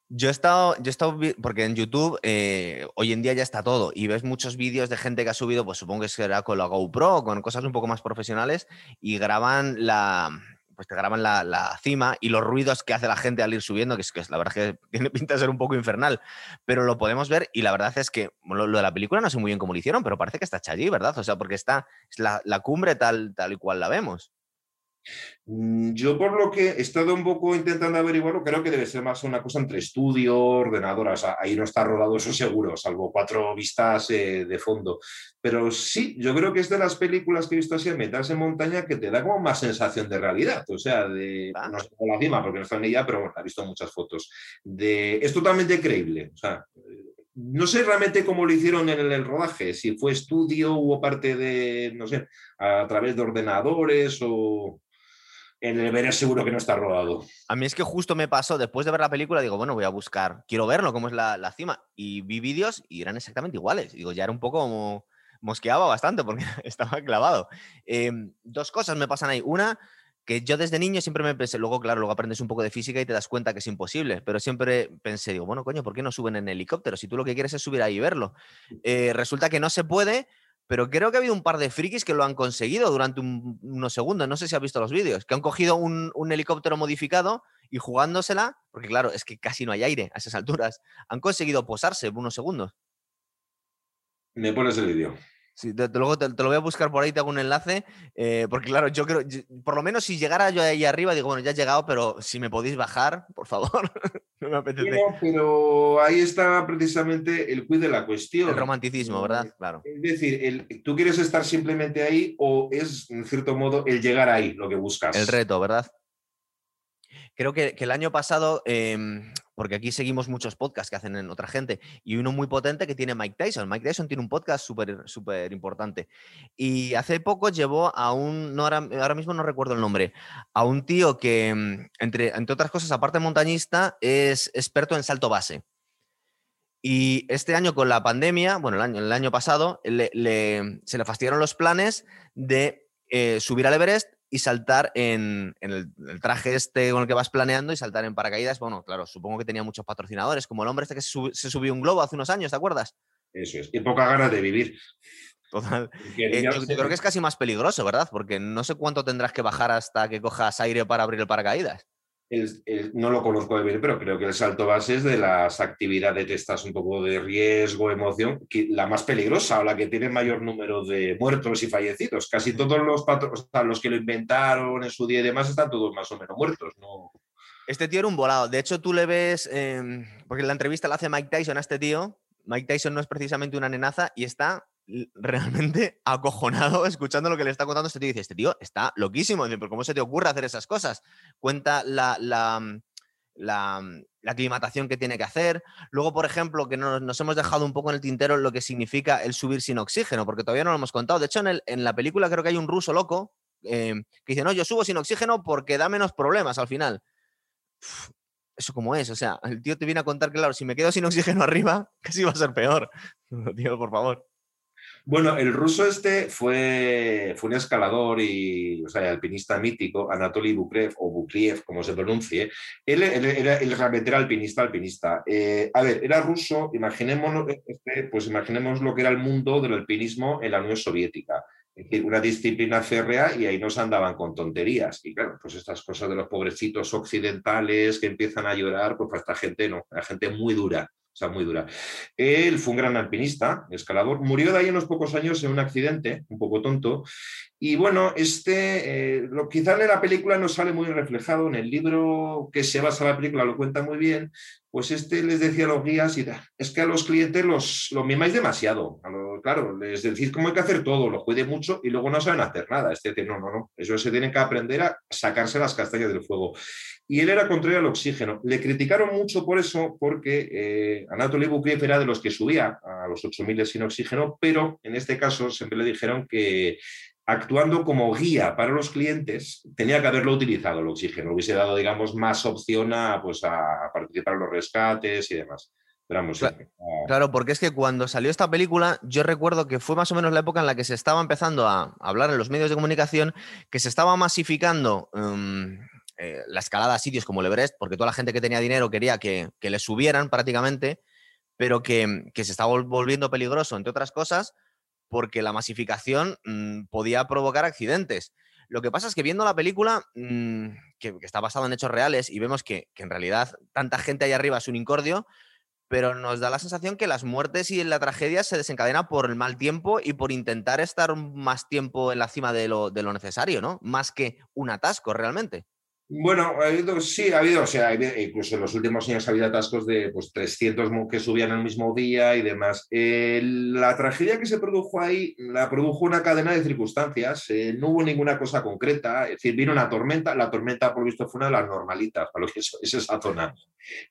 Yo he estado, yo he estado, porque en YouTube eh, hoy en día ya está todo y ves muchos vídeos de gente que ha subido, pues supongo que será con la GoPro, con cosas un poco más profesionales y graban la, pues te graban la, cima y los ruidos que hace la gente al ir subiendo, que es que la verdad que (laughs) tiene pinta de ser un poco infernal, pero lo podemos ver y la verdad es que lo, de la película no sé muy bien cómo lo hicieron, pero parece que está hecha allí, ¿verdad? O sea, porque está es la, la cumbre tal, tal y cual la vemos. Mm, yo por lo que he estado un poco intentando averiguarlo, creo que debe ser más una cosa entre estudio, ordenador, o sea, ahí no está rodado eso seguro, salvo cuatro vistas eh, de fondo. Pero sí, yo creo que es de las películas que he visto así, meterse en montaña, que te da como más sensación de realidad, o sea, de, no sé la cima porque no está en ella, pero bueno, he visto muchas fotos, de, es totalmente creíble, o sea, no sé realmente cómo lo hicieron en el, rodaje, si fue estudio, hubo parte de, no sé, a través de ordenadores o, en el Everest seguro que no está rodado. A mí es que justo me pasó, después de ver la película, digo, bueno, voy a buscar, quiero verlo, cómo es la, cima. Y vi vídeos y eran exactamente iguales. Digo, ya era un poco como, mosqueaba bastante porque (laughs) estaba clavado. Em, dos cosas me pasan ahí. Una, que yo desde niño siempre me pensé, luego, claro, luego aprendes un poco de física y te das cuenta que es imposible, pero siempre pensé, digo, bueno, coño, ¿por qué no suben en helicóptero? Si tú lo que quieres es subir ahí y verlo. Eh, resulta que no se puede pero creo que ha habido un par de frikis que lo han conseguido durante unos segundos. No sé si has visto los vídeos, que han cogido un, helicóptero modificado y jugándosela, porque claro, es que casi no hay aire a esas alturas, han conseguido posarse unos segundos. Me pones el vídeo. Sí, te, luego te, lo voy a buscar por ahí, te hago un enlace, eh, porque claro, yo creo, por lo menos si llegara yo ahí arriba, digo, bueno, ya he llegado, pero si me podéis bajar, por favor, (laughs) (laughs) no me apetece. pero ahí está precisamente el quid de la cuestión. El romanticismo, ¿verdad? Claro. Es decir, ¿tú quieres estar simplemente ahí o es, en cierto modo, el llegar ahí lo que buscas? El reto, ¿verdad? Creo que, el año pasado, em, porque aquí seguimos muchos podcasts que hacen en otra gente, y uno muy potente que tiene Mike Tyson. Mike Tyson tiene un podcast súper súper importante. Y hace poco llevó a un, no ahora, ahora, mismo no recuerdo el nombre, a un tío que, mm, entre, entre otras cosas, aparte montañista, es experto en salto base. Y este año con la pandemia, bueno, el año, el año pasado, se le fastidiaron los planes de eh, subir al Everest y saltar en, el, traje este con el que vas planeando y saltar en paracaídas. Bueno, claro, supongo que tenía muchos patrocinadores, como el hombre este que se, subió un globo hace unos años, ¿te acuerdas? Eso es, y poca ganas de vivir. Total. (laughs) Eh, yo, creo que es casi más peligroso, ¿verdad? Porque no sé cuánto tendrás que bajar hasta que cojas aire para abrir el paracaídas no lo conozco de bien, pero creo que el salto base es de las actividades estas un poco de riesgo, emoción, la más peligrosa o la que tiene mayor número de muertos y fallecidos. Casi todos los los que lo inventaron en su día y demás están todos más o menos muertos. ¿no? Este tío era un volado. De hecho, tú le ves, em, porque la entrevista la hace Mike Tyson a este tío. Mike Tyson no es precisamente una nenaza y está realmente (laughs) acojonado escuchando lo que le está contando este tío. Dice, este tío está loquísimo. Dice, pero ¿cómo se te ocurre hacer esas cosas? Cuenta la, la, mm, mm, la aclimatación que tiene que hacer. Luego, por ejemplo, que nos, hemos dejado un poco en el tintero lo que significa el subir sin oxígeno, porque todavía no lo hemos contado. De hecho, en, el, en la película creo que hay un ruso loco eh, que dice, no, yo subo sin oxígeno porque da menos problemas al final. eso como es, o sea, el tío te viene a contar que, claro, si me quedo sin oxígeno (laughs) arriba, casi va a ser peor. (laughs) tío, por favor. Bueno, el ruso este fue, fue un escalador y, o sea, alpinista mítico, Anatoly Bukrev, o Bukriev, como se pronuncie. Él, era, el realmente era alpinista, alpinista. Eh, a ver, era ruso, imaginemos, este, pues imaginemos lo que era el mundo del alpinismo en la Unión Soviética. Es decir, una disciplina férrea y ahí no se andaban con tonterías. Y claro, pues estas cosas de los pobrecitos occidentales que empiezan a llorar, pues para esta gente no, la gente muy dura o sea, muy dura. Él fue un gran alpinista, escalador, murió de ahí unos pocos años en un accidente, un poco tonto. Y bueno, este, eh, lo, quizá en la película no sale muy reflejado, en el libro que se basa la película lo cuenta muy bien, pues este les decía a los guías, y, es que a los clientes los, los mimáis demasiado, claro, les decís cómo hay que hacer todo, los cuide mucho y luego no saben hacer nada. Este dice, no, no, no, eso se tienen que aprender a sacarse las castañas del fuego y él era contrario al oxígeno. Le criticaron mucho por eso, porque eh, Anatoly Bukiev era de los que subía a los 8.000 sin oxígeno, pero en este caso siempre le dijeron que actuando como guía para los clientes, tenía que haberlo utilizado el oxígeno, hubiese dado, digamos, más opción a, pues, a participar en los rescates y demás. claro, porque es que cuando salió esta película, yo recuerdo que fue más o menos la época en la que se estaba empezando a hablar en los medios de comunicación, que se estaba masificando em, eh, la escalada a sitios como el Everest, porque toda la gente que tenía dinero quería que, le subieran prácticamente, pero que, se estaba volviendo peligroso, entre otras cosas, porque la masificación mm, podía provocar accidentes. Lo que pasa es que viendo la película, mm, que, está basada en hechos reales, y vemos que, en realidad tanta gente ahí arriba es un incordio, pero nos da la sensación que las muertes y la tragedia se desencadenan por el mal tiempo y por intentar estar más tiempo en la cima de lo, de lo necesario, ¿no? Más que un atasco realmente. Bueno, ha habido, sí, ha habido, o sea, incluso en los últimos años ha habido atascos de pues, 300 que subían el mismo día y demás. Eh, la tragedia que se produjo ahí la produjo una cadena de circunstancias, eh, no hubo ninguna cosa concreta, es decir, vino una tormenta, la tormenta por visto fue una de las normalitas, para lo que es, esa zona.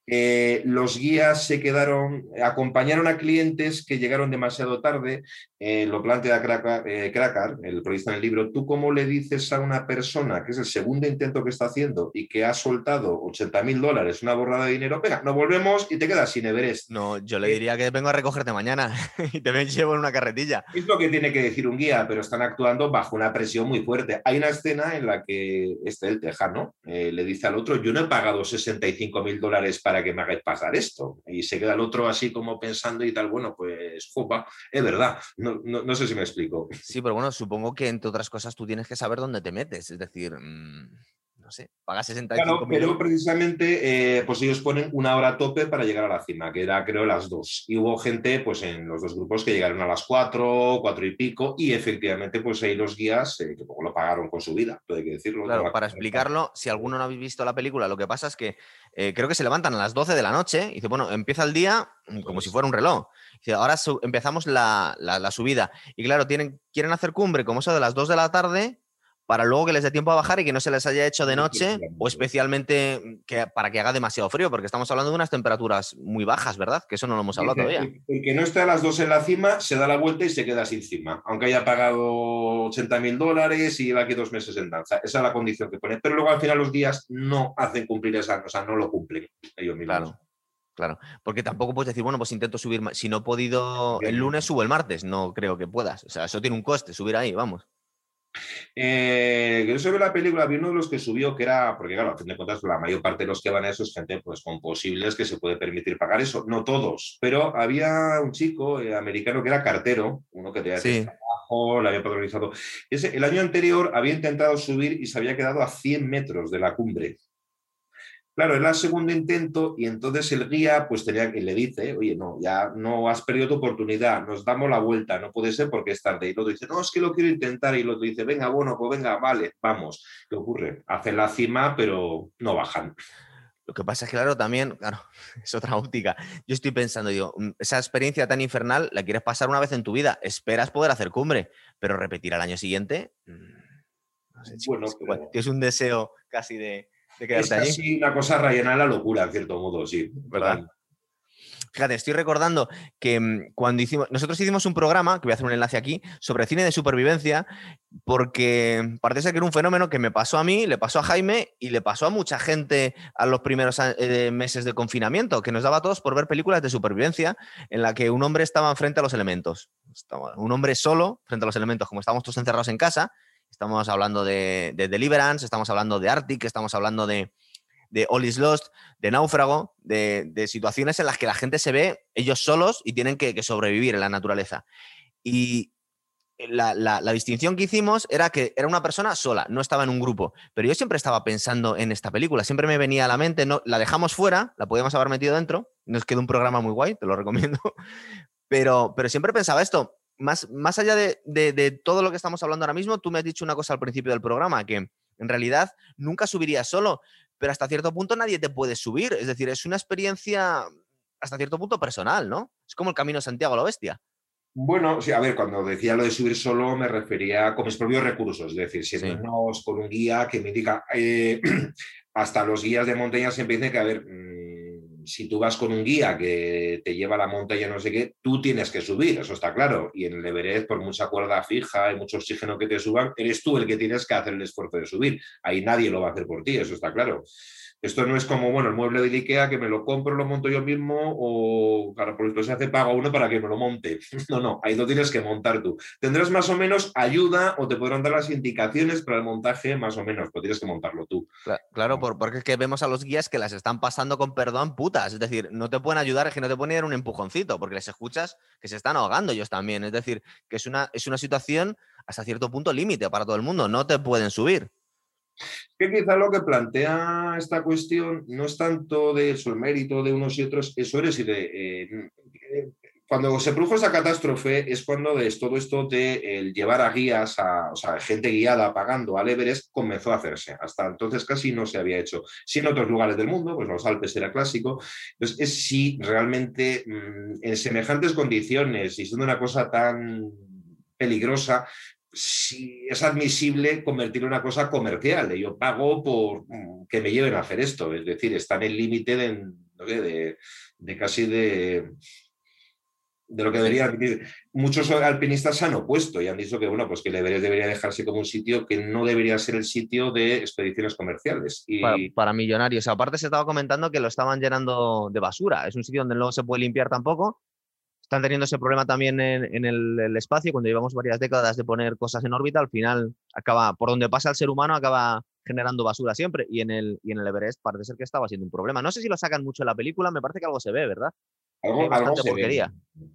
Eh, los guías se quedaron, acompañaron a clientes que llegaron demasiado tarde, lo plantea Krakar, el periodista en el libro, ¿tú cómo le dices a una persona, que es el segundo intento que está haciendo, y que ha soltado 80 mil dólares, una borrada de dinero, venga, nos volvemos y te quedas sin Everest. No, yo le eh, diría que vengo a recogerte mañana (laughs) y te llevo en una carretilla. Es lo que tiene que decir un guía, pero están actuando bajo una presión muy fuerte. Hay una escena en la que este, el tejano, eh, le dice al otro, yo no he pagado 65 mil dólares para que me hagáis pasar esto. Y se queda el otro así como pensando y tal, bueno, pues, jopa, es verdad. No, no, sé si me explico. Sí, pero bueno, supongo que entre otras cosas tú tienes que saber dónde te metes. Es decir... Mm, no sé, paga 65 claro, pero precisamente, eh, pues ellos ponen una hora tope para llegar a la cima, que era creo las dos. Y hubo gente, pues en los dos grupos que llegaron a las cuatro, cuatro y pico, y efectivamente, pues ahí los guías, eh, que poco lo pagaron con su vida, hay que decirlo. Claro, para explicarlo, si alguno no habéis visto la película, lo que pasa es que eh, creo que se levantan a las 12 de la noche y dice, bueno, empieza el día mm, como si fuera un reloj. Dice, ahora empezamos la, la, subida. Y claro, tienen, quieren hacer cumbre como eso de las 2 de la tarde para luego que les dé tiempo a bajar y que no se les haya hecho de noche o especialmente mm, que, para que haga demasiado frío, porque estamos hablando de unas temperaturas muy bajas, ¿verdad? Que eso no lo hemos hablado todavía. El, que no esté a las dos en la cima se da la vuelta y se queda sin cima, aunque haya pagado 80 mil dólares y lleva aquí dos meses en danza. Esa es la condición que pone. Pero luego al final los días no hacen cumplir esa, o sea, no lo cumplen ellos mismos. Claro. Claro, porque tampoco puedes decir, bueno, pues intento subir, si no he podido el lunes, subo el martes, no creo que puedas. O sea, eso tiene un coste, subir ahí, vamos. Eh, yo sobre la película, vi uno de los que subió que era, porque claro, a fin de cuentas, la mayor parte de los que van a eso es gente pues, con posibles que se puede permitir pagar eso. No todos, pero había un chico eh, americano que era cartero, uno que tenía sí. trabajo, la había patronizado. Ese, el año anterior había intentado subir y se había quedado a 100 metros de la cumbre. Claro, era el segundo intento y entonces el guía pues tenía que le dice, oye, no, ya no has perdido tu oportunidad, nos damos la vuelta, no puede ser porque es tarde. Y el otro dice, no, es que lo quiero intentar. Y el otro dice, venga, bueno, pues venga, vale, vamos. ¿Qué ocurre? Hacen la cima, pero no bajan. Lo que pasa es que, claro, también, claro, (laughs) es otra óptica. Yo estoy pensando, digo, mm, esa experiencia tan infernal la quieres pasar una vez en tu vida, esperas poder hacer cumbre, pero repetir al año siguiente, mm, no sé, bueno, tienes un deseo casi de, es casi una cosa rayana la locura, en cierto modo, sí. ¿verdad? Fíjate, estoy recordando que mm, cuando hicimos, nosotros hicimos un programa, que voy a hacer un enlace aquí, sobre cine de supervivencia, porque parece ser que era un fenómeno que me pasó a mí, le pasó a Jaime y le pasó a mucha gente a los primeros eh, meses de confinamiento, que nos daba a todos por ver películas de supervivencia en la que un hombre estaba frente a los elementos. un hombre solo frente a los elementos, como estábamos todos encerrados en casa, Estamos hablando de, Deliverance, estamos hablando de Arctic, estamos hablando de, de All is Lost, de Náufrago, de, situaciones en las que la gente se ve ellos solos y tienen que, sobrevivir en la naturaleza. Y la, distinción que hicimos era que era una persona sola, no estaba en un grupo. Pero yo siempre estaba pensando en esta película, siempre me venía a la mente, no, la dejamos fuera, la podíamos haber metido dentro, nos quedó un programa muy guay, te lo (laughs) recomiendo. Pero, pero siempre pensaba esto, más, más allá de, todo lo que estamos hablando ahora mismo, tú me has dicho una cosa al principio del programa, que en realidad nunca subirías solo, pero hasta cierto punto nadie te puede subir. Es decir, es una experiencia hasta cierto punto personal, ¿no? Es como el camino de Santiago a la bestia. Bueno, sí, a ver, cuando decía lo de subir solo me refería con mis propios recursos, es decir, si no con un guía que me indica, eh, (clears throat) hasta los guías de montaña siempre dicen que, a ver, si tú vas con un guía que te lleva a la montaña, no sé qué, tú tienes que subir, eso está claro. Y en el Everest, por mucha cuerda fija y mucho oxígeno que te suban, eres tú el que tienes que hacer el esfuerzo de subir. Ahí nadie lo va a hacer por ti, eso está claro. Esto no es como, bueno, el mueble de Ikea que me lo compro, lo monto yo mismo o para por se hace pago uno para que me lo monte. (laughs) No, no, ahí lo tienes que montar tú. Tendrás más o menos ayuda o te podrán dar las indicaciones para el montaje más o menos, pero tienes que montarlo tú. Claro, porque es que vemos a los guías que las están pasando con perdón putas. Es decir, no te pueden ayudar, es que no te pueden dar un empujoncito, porque les escuchas que se están ahogando ellos también. Es decir, que es una, es una situación hasta cierto punto límite para todo el mundo. No te pueden subir. Que quizá lo que plantea esta cuestión no es tanto de el mérito de unos y otros, eso es, de, eh, cuando se produjo esa catástrofe es cuando todo esto de el llevar a guías, o sea, gente guiada pagando al Everest comenzó a hacerse. Hasta entonces casi no se había hecho. Si en otros lugares del mundo, pues los Alpes era clásico. Entonces, es si realmente mm, en semejantes condiciones y siendo una cosa tan peligrosa, si es admisible convertir una cosa comercial. Yo pago por mm, que me lleven a hacer esto. Es decir, está en el límite de, de, casi de, de lo que debería Muchos alpinistas se han opuesto y han dicho que bueno, pues que debería dejarse como un sitio que no debería ser el sitio de expediciones comerciales. Y... Para, millonarios. Aparte se estaba comentando que lo estaban llenando de basura. Es un sitio donde no se puede limpiar tampoco están teniendo ese problema también en, el, espacio, cuando llevamos varias décadas de poner cosas en órbita, al final acaba, por donde pasa el ser humano, acaba generando basura siempre, y en el, y en el Everest parece ser que estaba siendo un problema. No sé si lo sacan mucho en la película, me parece que algo se ve, ¿verdad? Algo,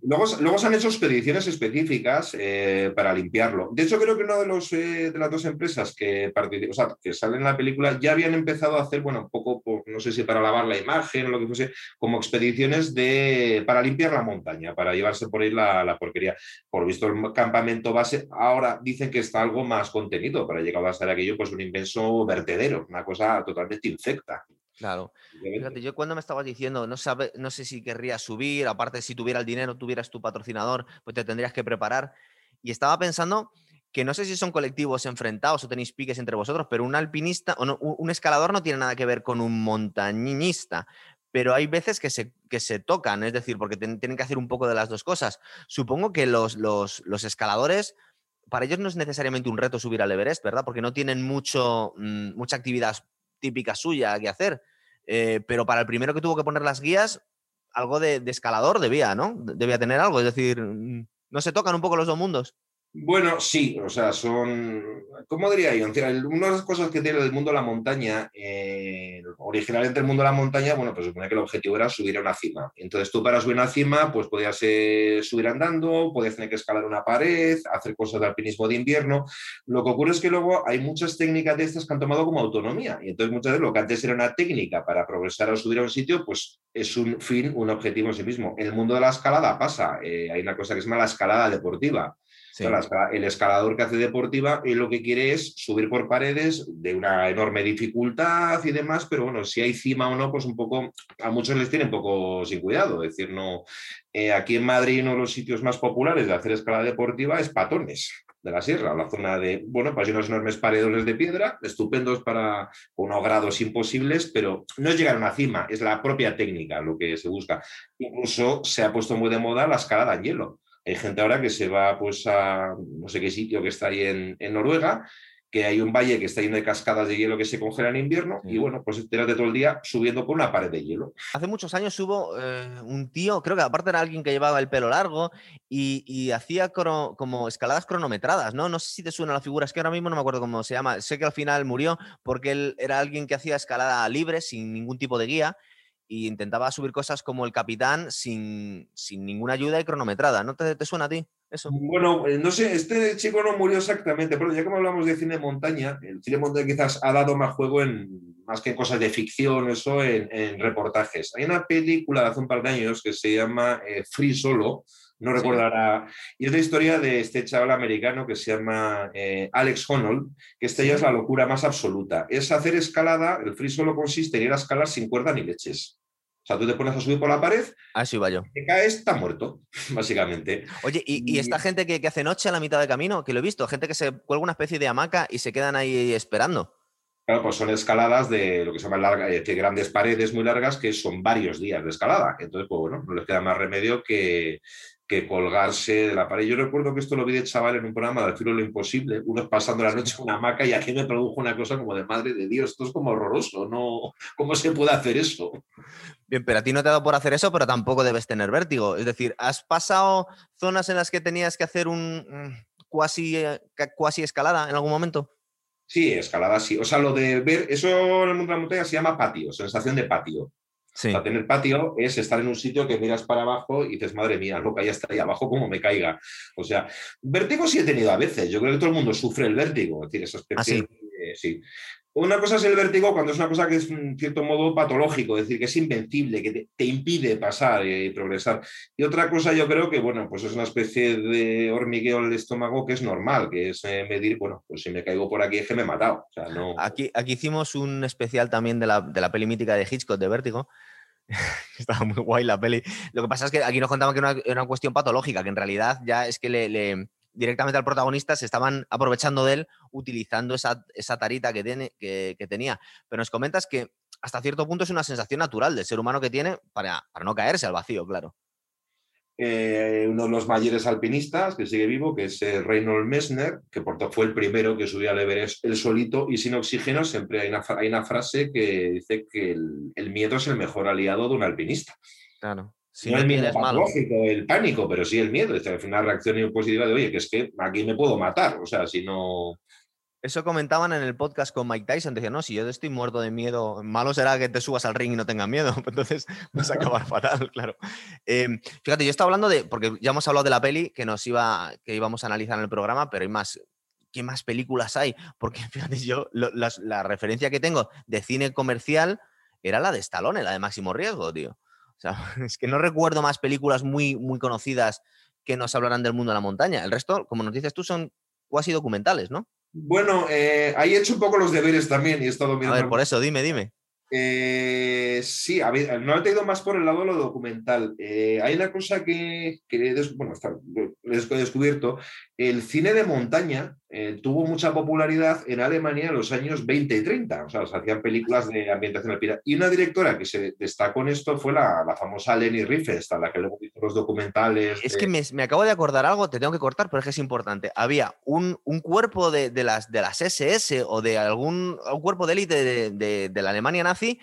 Luego, se han hecho expediciones específicas eh, para limpiarlo. De hecho, creo que una de, los, eh, de las dos empresas que, o sea, que salen en la película ya habían empezado a hacer, bueno, un poco, no sé si para lavar la imagen o lo que fuese, como expediciones de, para limpiar la montaña, para llevarse por ahí la, la porquería. Por visto, el campamento base ahora dicen que está algo más contenido, para llegar a ser aquello, pues un inmenso vertedero, una cosa totalmente infecta. Claro. Fíjate, yo cuando me estabas diciendo, no, sabe, no sé si querría subir, aparte si tuviera el dinero, tuvieras tu patrocinador, pues te tendrías que preparar. Y estaba pensando que no sé si son colectivos enfrentados o tenéis piques entre vosotros, pero un alpinista o un escalador no tiene nada que ver con un montañista. Pero hay veces que se, que se tocan, es decir, porque tienen que hacer un poco de las dos cosas. Supongo que los, los, los, escaladores, para ellos no es necesariamente un reto subir al Everest, ¿verdad? Porque no tienen mucho, mm, mucha actividad típica suya que hacer. Eh, pero para el primero que tuvo que poner las guías, algo de, de escalador debía, ¿no? Debía tener algo, es decir, mm, ¿no se tocan un poco los dos mundos? Bueno, sí, o sea, son, ¿cómo diría yo? Una de las cosas que tiene el mundo de la montaña, eh, originalmente el mundo de la montaña, bueno, pues supone que el objetivo era subir a una cima. Entonces tú para subir a una cima, pues podías eh, subir andando, podías tener que escalar una pared, hacer cosas de alpinismo de invierno. Lo que ocurre es que luego hay muchas técnicas de estas que han tomado como autonomía. Y entonces muchas veces lo que antes era una técnica para progresar o subir a un sitio, pues es un fin, un objetivo en sí mismo. En el mundo de la escalada pasa, eh, hay una cosa que se llama la escalada deportiva el escalador que hace deportiva y lo que quiere es subir por paredes de una enorme dificultad y demás, pero bueno, si hay cima o no, pues un poco, a muchos les tiene un poco sin cuidado. Es decir, no, eh, aquí en Madrid uno de los sitios más populares de hacer escalada deportiva es Patones de la sierra, la zona de, bueno, pues hay unos enormes paredones de piedra, estupendos para unos grados imposibles, pero no es llegar a una cima, es la propia técnica lo que se busca. Incluso se ha puesto muy de moda la escalada en hielo. Hay gente ahora que se va pues a no sé qué sitio que está ahí en, Noruega, que hay un valle que está lleno de cascadas de hielo que se congela en invierno y bueno, pues de todo el día subiendo por una pared de hielo. Hace muchos años hubo eh, un tío, creo que aparte era alguien que llevaba el pelo largo y, hacía como escaladas cronometradas, ¿no? No sé si te suena la figura, es que ahora mismo no me acuerdo cómo se llama. Sé que al final murió porque él era alguien que hacía escalada libre, sin ningún tipo de guía y intentaba subir cosas como el capitán sin, sin ninguna ayuda y cronometrada. ¿No te, te, suena a ti eso? Bueno, eh, no sé, este chico no murió exactamente, pero ya que hablamos de cine montaña, el cine montaña quizás ha dado más juego en más que cosas de ficción, eso en, en reportajes. Hay una película de hace un par de años que se llama eh, Free Solo, no recordará. Y es la historia de este chaval americano que se llama eh, Alex Honnold, que esta ya es la locura más absoluta. Es hacer escalada, el free solo consiste en ir a escalar sin cuerda ni leches. O sea, tú te pones a subir por la pared. Así va yo. Te caes, está muerto, (laughs) básicamente. Oye, ¿y, esta gente que, hace noche a la mitad de camino? Que lo he visto, gente que se cuelga una especie de hamaca y se quedan ahí esperando. Claro, pues son escaladas de lo que se llama larga, eh, grandes paredes muy largas que son varios días de escalada. Entonces, pues bueno, no les queda más remedio que, que colgarse de la pared. Yo recuerdo que esto lo vi de chaval en un programa de Filo lo Imposible, unos pasando la noche en una hamaca y aquí me produjo una cosa como de madre de Dios, esto es como horroroso, ¿no? ¿Cómo se puede hacer eso? Bien, pero a ti no te ha dado por hacer eso, pero tampoco debes tener vértigo. Es decir, ¿has pasado zonas en las que tenías que hacer un mm, cuasi, eh, cuasi escalada en algún momento? Sí, escalada sí. O sea, lo de ver, eso en el mundo de la montaña se llama patio, sensación de patio. Sí. tener patio es estar en un sitio que miras para abajo y dices, madre mía, lo que hay hasta ahí abajo, como me caiga. O sea, vértigo sí he tenido a veces. Yo creo que todo el mundo sufre el vértigo. Es decir, esa ¿Ah, sí? sí. Una cosa es el vértigo cuando es una cosa que es en cierto modo patológico, es decir, que es invencible, que te, impide pasar y, progresar. Y otra cosa yo creo que, bueno, pues es una especie de hormigueo en el estómago que es normal, que es eh, medir, bueno, pues si me caigo por aquí es que me he matado. aquí, aquí hicimos un especial también de la, de la peli mítica de Hitchcock, de Vértigo, (laughs) Estaba muy guay la peli. Lo que pasa es que aquí nos contaban que era una, cuestión patológica, que en realidad ya es que le, directamente al protagonista se estaban aprovechando de él utilizando esa, tarita que, tiene, que, tenía. Pero nos comentas que hasta cierto punto es una sensación natural del ser humano que tiene para, para no caerse al vacío, claro. Eh, uno de los mayores alpinistas que sigue vivo, que es eh, Reynold Messner, que por fue el primero que subió al Everest el solito y sin oxígeno. Siempre hay una, hay una frase que dice que el, miedo es el mejor aliado de un alpinista. Claro. Si no, el miedo es malo. el pánico, pero sí el miedo. Es una reacción positiva de, oye, que es que aquí me puedo matar. O sea, si no. Eso comentaban en el podcast con Mike Tyson. Decían, no, si yo estoy muerto de miedo, malo será que te subas al ring y no tengas miedo. (laughs) Entonces vas a acabar fatal, claro. Em, fíjate, yo estaba hablando de, porque ya hemos hablado de la peli que nos iba, que íbamos a analizar en el programa, pero hay más. ¿Qué más películas hay? Porque (laughs) fíjate, yo la, referencia que tengo de cine comercial era la de Stallone, la de Máximo Riesgo, tío. O sea, (laughs) es que no recuerdo más películas muy, muy conocidas que nos hablarán del mundo de la montaña. El resto, como nos dices tú, son cuasi documentales, ¿no? Bueno, eh, ahí he hecho un poco los deberes también y he estado mirando. A ver, por eso, dime, dime. Eh, sí, a ver, no he ido más por el lado de lo documental. Eh, hay una cosa que, que bueno, he descubierto. El cine de montaña eh, tuvo mucha popularidad en Alemania en los años 20 y 30. O sea, se hacían películas de ambientación alpina. Y una directora que se destacó en esto fue la, famosa Leni Riefenstahl, la que luego documentales. Es que me, acabo de acordar algo, te tengo que cortar, pero es que es importante. Había un, cuerpo de, las, de las SS o de algún un cuerpo de élite de, de la Alemania nazi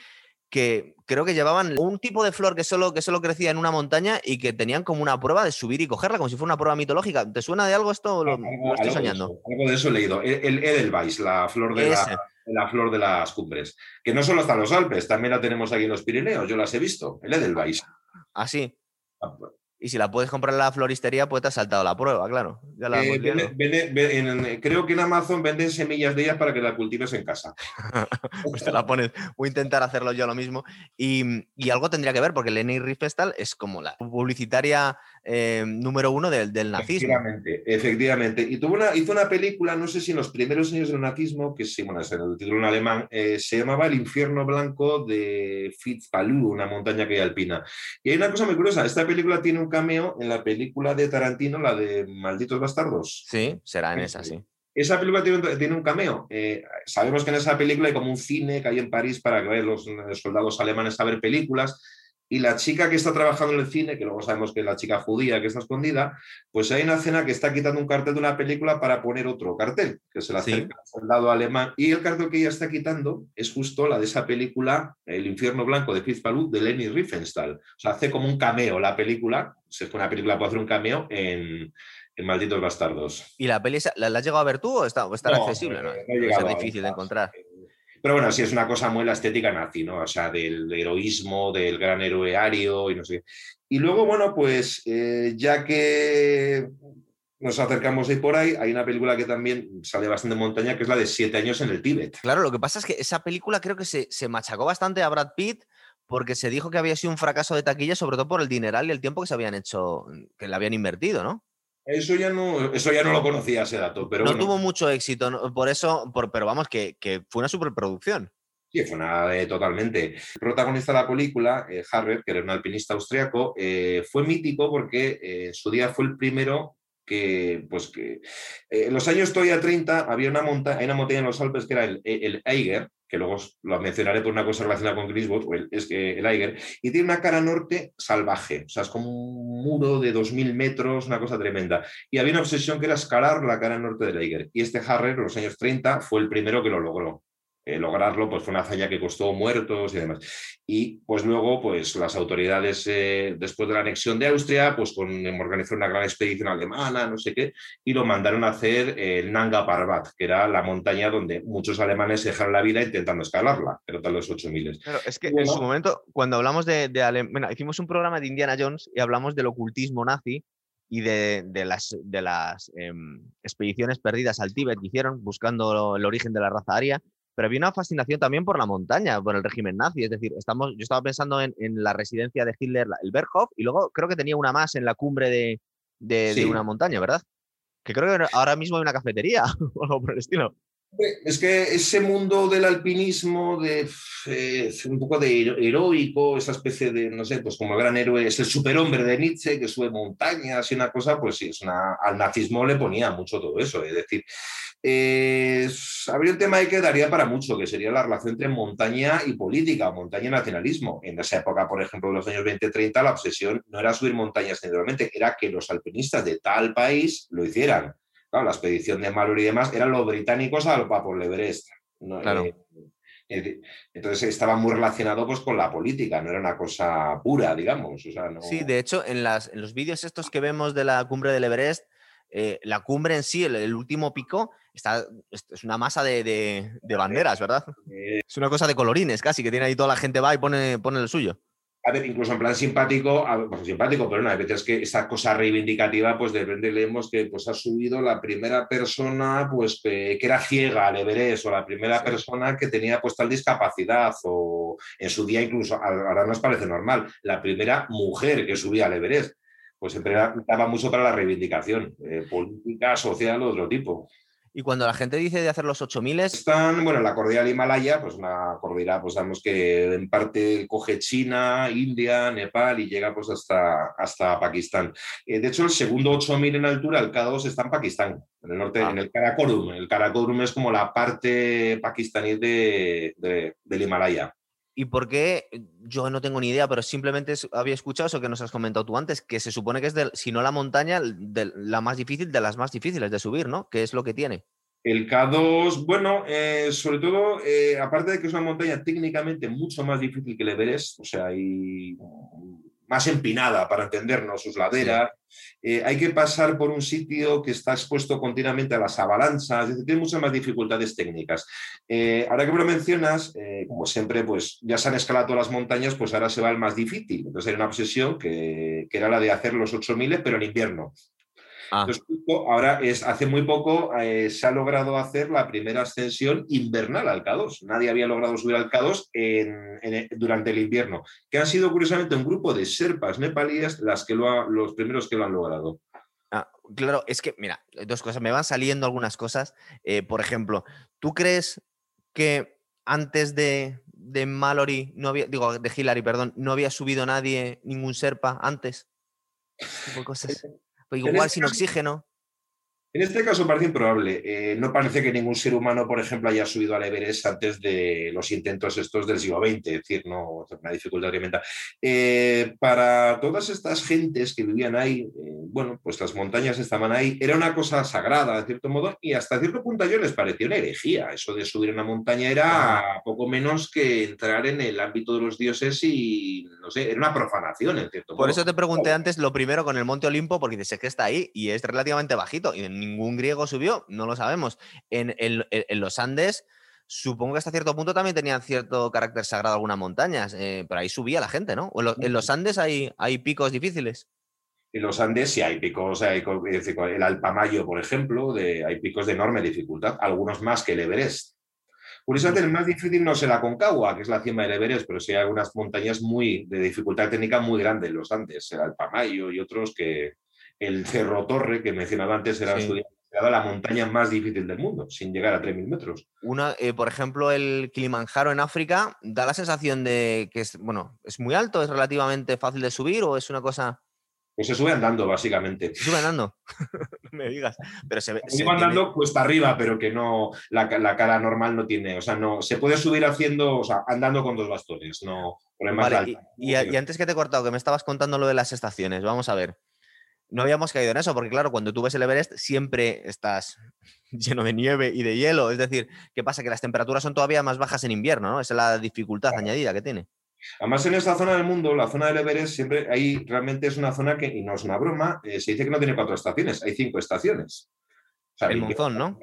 que creo que llevaban un tipo de flor que solo, que solo crecía en una montaña y que tenían como una prueba de subir y cogerla, como si fuera una prueba mitológica. ¿Te suena de algo esto? Lo, estoy soñando. algo de eso he leído. El, Edelweiss, la flor de la, flor de las cumbres. Que no solo está en los Alpes, también la tenemos aquí en los Pirineos. Yo las he visto. El Edelweiss. Ah, sí. Ah, y si la puedes comprar en la floristería, pues te has saltado la prueba, claro. Eh, creo que en Amazon venden semillas de ellas para que la cultives en casa. (laughs) pues te la pones. Voy a intentar hacerlo yo lo mismo. Y, algo tendría que ver, porque Leni Riefenstahl es como la publicitaria eh, número uno del, nazismo. Efectivamente, efectivamente. Y tuvo una, hizo una película, no sé si en los primeros años del nazismo, que sí, bueno, es el título en alemán, eh, se llamaba El infierno blanco de Fitzpalu, una montaña que hay alpina. Y hay una cosa muy curiosa, esta película tiene un cameo en la película de Tarantino, la de Malditos Bastardos. Sí, será en esa, sí. Esa película tiene, un cameo. Eh, sabemos que en esa película hay como un cine que hay en París para que vayan los soldados alemanes a ver películas y la chica que está trabajando en el cine, que luego sabemos que es la chica judía que está escondida, pues hay una escena que está quitando un cartel de una película para poner otro cartel, que se la acerca al soldado alemán. Y el cartel que ella está quitando es justo la de esa película, El infierno blanco de Fitzpatrick, de Leni Riefenstahl. O sea, hace como un cameo la película, si es que una película puede hacer un cameo en, Malditos Bastardos. ¿Y la peli la, has llegado a ver tú o está, accesible? No, es difícil de encontrar. Pero bueno, sí es una cosa muy la estética nazi, ¿no? O sea, del heroísmo, del gran héroe ario y no sé Y luego, bueno, pues eh, ya que nos acercamos ahí por ahí, hay una película que también sale bastante en montaña, que es la de Siete años en el Tíbet. Claro, lo que pasa es que esa película creo que se, se machacó bastante a Brad Pitt porque se dijo que había sido un fracaso de taquilla, sobre todo por el dineral y el tiempo que se habían hecho, que le habían invertido, ¿no? Eso ya no, eso ya no lo conocía ese dato, pero no tuvo mucho éxito, por eso, pero vamos, que, fue una superproducción. Sí, fue una eh, totalmente. El protagonista de la película, eh, Harvard, que era un alpinista austriaco, eh, fue mítico porque en su día fue el primero que, pues que en los años todavía 30 había una montaña, una montaña en los Alpes que era el, el Eiger, que luego lo mencionaré por una cosa relacionada con Griswold, es que el Eiger, y tiene una cara norte salvaje, o sea, es como un muro de 2.000 metros, una cosa tremenda. Y había una obsesión que era escalar la cara norte del Eiger, y este Harrer, en los años 30, fue el primero que lo logró. Eh, lograrlo pues fue una hazaña que costó muertos y demás. Y pues luego pues las autoridades eh, después de la anexión de Austria pues con, organizaron una gran expedición alemana, no sé qué, y lo mandaron a hacer el Nanga Parbat, que era la montaña donde muchos alemanes dejaron la vida intentando escalarla, pero tal los 8000. Claro, es que en su momento, cuando hablamos de, de hicimos un programa de Indiana Jones y hablamos del ocultismo nazi y de, las, de las em, expediciones perdidas al Tíbet que hicieron buscando el origen de la raza aria pero había una fascinación también por la montaña, por el régimen nazi. Es decir, estamos, yo estaba pensando en, la residencia de Hitler, el Berghof, y luego creo que tenía una más en la cumbre de, una montaña, ¿verdad? Que creo que ahora mismo hay una cafetería (laughs) o algo por el estilo. Es que ese mundo del alpinismo, de eh, un poco de heroico, esa especie de, no sé, pues como el gran héroe, es el superhombre de Nietzsche que sube montañas y una cosa, pues sí, es una, al nazismo le ponía mucho todo eso. Es decir, eh, habría un tema ahí que daría para mucho, que sería la relación entre montaña y política, montaña y nacionalismo. En esa época, por ejemplo, de los años 20-30, la obsesión no era subir montañas generalmente, era que los alpinistas de tal país lo hicieran. Claro, la expedición de Mallory y demás eran los británicos al por Everest. Claro. Eh, entonces estaba muy relacionado pues, con la política, no era una cosa pura, digamos. Sí, de hecho, en, las, en los vídeos estos que vemos de la cumbre del Everest, eh, la cumbre en sí, el, último pico, está, es una masa de, banderas, ¿verdad? Es una cosa de colorines casi, que tiene ahí toda la gente va y pone, pone el suyo. A ver, incluso en plan simpático, pues simpático, pero no, a veces que esta cosa reivindicativa, pues de repente leemos que pues ha subido la primera persona pues que, era ciega al Everest o la primera persona que tenía pues tal discapacidad o en su día incluso, ahora nos parece normal, la primera mujer que subía al Everest pues siempre daba mucho para la reivindicación eh, política, social o de otro tipo. Y cuando la gente dice de hacer los 8000 están, bueno, la cordillera del Himalaya, pues una cordillera, pues sabemos que en parte coge China, India, Nepal y llega pues hasta, hasta Pakistán. Eh, de hecho, el segundo 8000 en altura, el K2, está en Pakistán, en el norte, ah. en el Karakorum. El Karakorum es como la parte pakistaní de, del Himalaya. ¿Y por qué? Yo no tengo ni idea, pero simplemente había escuchado eso que nos has comentado tú antes, que se supone que es, si no la montaña, de, la más difícil de las más difíciles de subir, ¿no? ¿Qué es lo que tiene? El K2, bueno, eh, sobre todo, eh, aparte de que es una montaña técnicamente mucho más difícil que el Everest, o sea, hay más empinada para entendernos, sus laderas. Eh, hay que pasar por un sitio que está expuesto continuamente a las avalanchas, es tiene muchas más dificultades técnicas. Eh, ahora que me lo mencionas, eh, como siempre, pues ya se han escalado todas las montañas, pues ahora se va el más difícil. Entonces hay una obsesión que, que era la de hacer los 8000, pero en invierno. Ah. ahora es, hace muy poco eh, se ha logrado hacer la primera ascensión invernal al K2. Nadie había logrado subir al K2 durante el invierno, que han sido curiosamente un grupo de serpas nepalíes las que lo los primeros que lo han logrado. Ah, claro, es que, mira, dos cosas, me van saliendo algunas cosas. Eh, por ejemplo, ¿tú crees que antes de, de Mallory, no había, digo, de Hillary, perdón, no había subido nadie, ningún serpa antes? Cosas. Pues igual sin oxígeno. En este caso parece improbable. Eh, no parece que ningún ser humano, por ejemplo, haya subido al Everest antes de los intentos estos del siglo XX, es decir, no una dificultad tremenda. Eh, para todas estas gentes que vivían ahí, eh, bueno, pues las montañas estaban ahí, era una cosa sagrada, de cierto modo, y hasta cierto punto a ellos les pareció una herejía. Eso de subir una montaña era poco menos que entrar en el ámbito de los dioses y, no sé, era una profanación, en cierto modo. Por eso te pregunté antes lo primero con el Monte Olimpo, porque dices que está ahí y es relativamente bajito. Y ningún griego subió, no lo sabemos. En, los Andes, supongo que hasta cierto punto también tenían cierto carácter sagrado algunas montañas, eh, pero ahí subía la gente, ¿no? en, los Andes hay, hay picos difíciles. En los Andes sí hay picos, hay, el Alpamayo, por ejemplo, de, hay picos de enorme dificultad, algunos más que el Everest. Curiosamente, el más difícil no es el Aconcagua, que es la cima del Everest, pero sí hay algunas montañas muy de dificultad técnica muy grande en los Andes, el Alpamayo y otros que, el Cerro Torre, que mencionaba antes, era la montaña más difícil del mundo, sin llegar a 3.000 metros. Una, eh, por ejemplo, el Kilimanjaro en África da la sensación de que es, bueno, es muy alto, es relativamente fácil de subir o es una cosa... Pues se sube andando, básicamente. Se sube andando, (laughs) no me digas. Pero se, se sube andando cuesta arriba, pero que no, la, cara normal no tiene, o sea, no, se puede subir haciendo, o sea, andando con dos bastones, no, vale, y, y, antes que te he cortado, que me estabas contando lo de las estaciones, vamos a ver no habíamos caído en eso, porque claro, cuando tú ves el Everest siempre estás (laughs) lleno de nieve y de hielo. Es decir, ¿qué pasa? Que las temperaturas son todavía más bajas en invierno, ¿no? Esa es la dificultad añadida que tiene. Además, en esta zona del mundo, la zona del Everest, siempre ahí realmente es una zona que, y no es una broma, eh, se dice que no tiene cuatro estaciones, hay cinco estaciones el monzón, ¿no?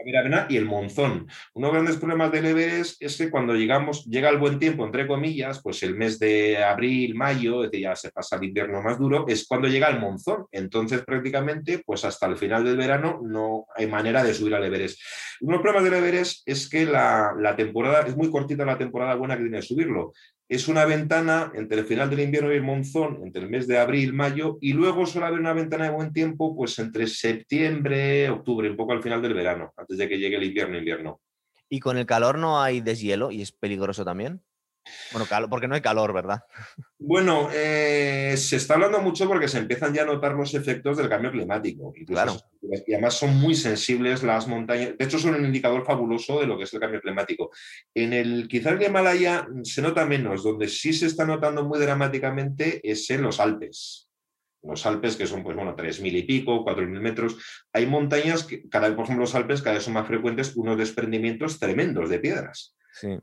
y el monzón. Uno de los grandes problemas del Everest es que cuando llegamos, llega el buen tiempo, entre comillas, pues el mes de abril, mayo, ya se pasa el invierno más duro, es cuando llega el monzón. Entonces, prácticamente, pues hasta el final del verano no hay manera de subir al Everest. Uno de los problemas del Everest es que la, la temporada, es muy cortita la temporada buena que tiene de subirlo es una ventana entre el final del invierno y el monzón, entre el mes de abril, mayo, y luego suele haber una ventana de buen tiempo, pues entre septiembre, octubre, un poco al final del verano, antes de que llegue el invierno, invierno. ¿Y con el calor no hay deshielo y es peligroso también? Bueno, porque no hay calor, ¿verdad? Bueno, eh, se está hablando mucho porque se empiezan ya a notar los efectos del cambio climático. Claro. Y además son muy sensibles las montañas. De hecho, son un indicador fabuloso de lo que es el cambio climático. En el, quizás el Himalaya se nota menos. Donde sí se está notando muy dramáticamente es en los Alpes. Los Alpes, que son, pues bueno, 3.000 y pico, 4.000 metros. Hay montañas que, cada por ejemplo, los Alpes cada vez son más frecuentes unos desprendimientos tremendos de piedras. Sí.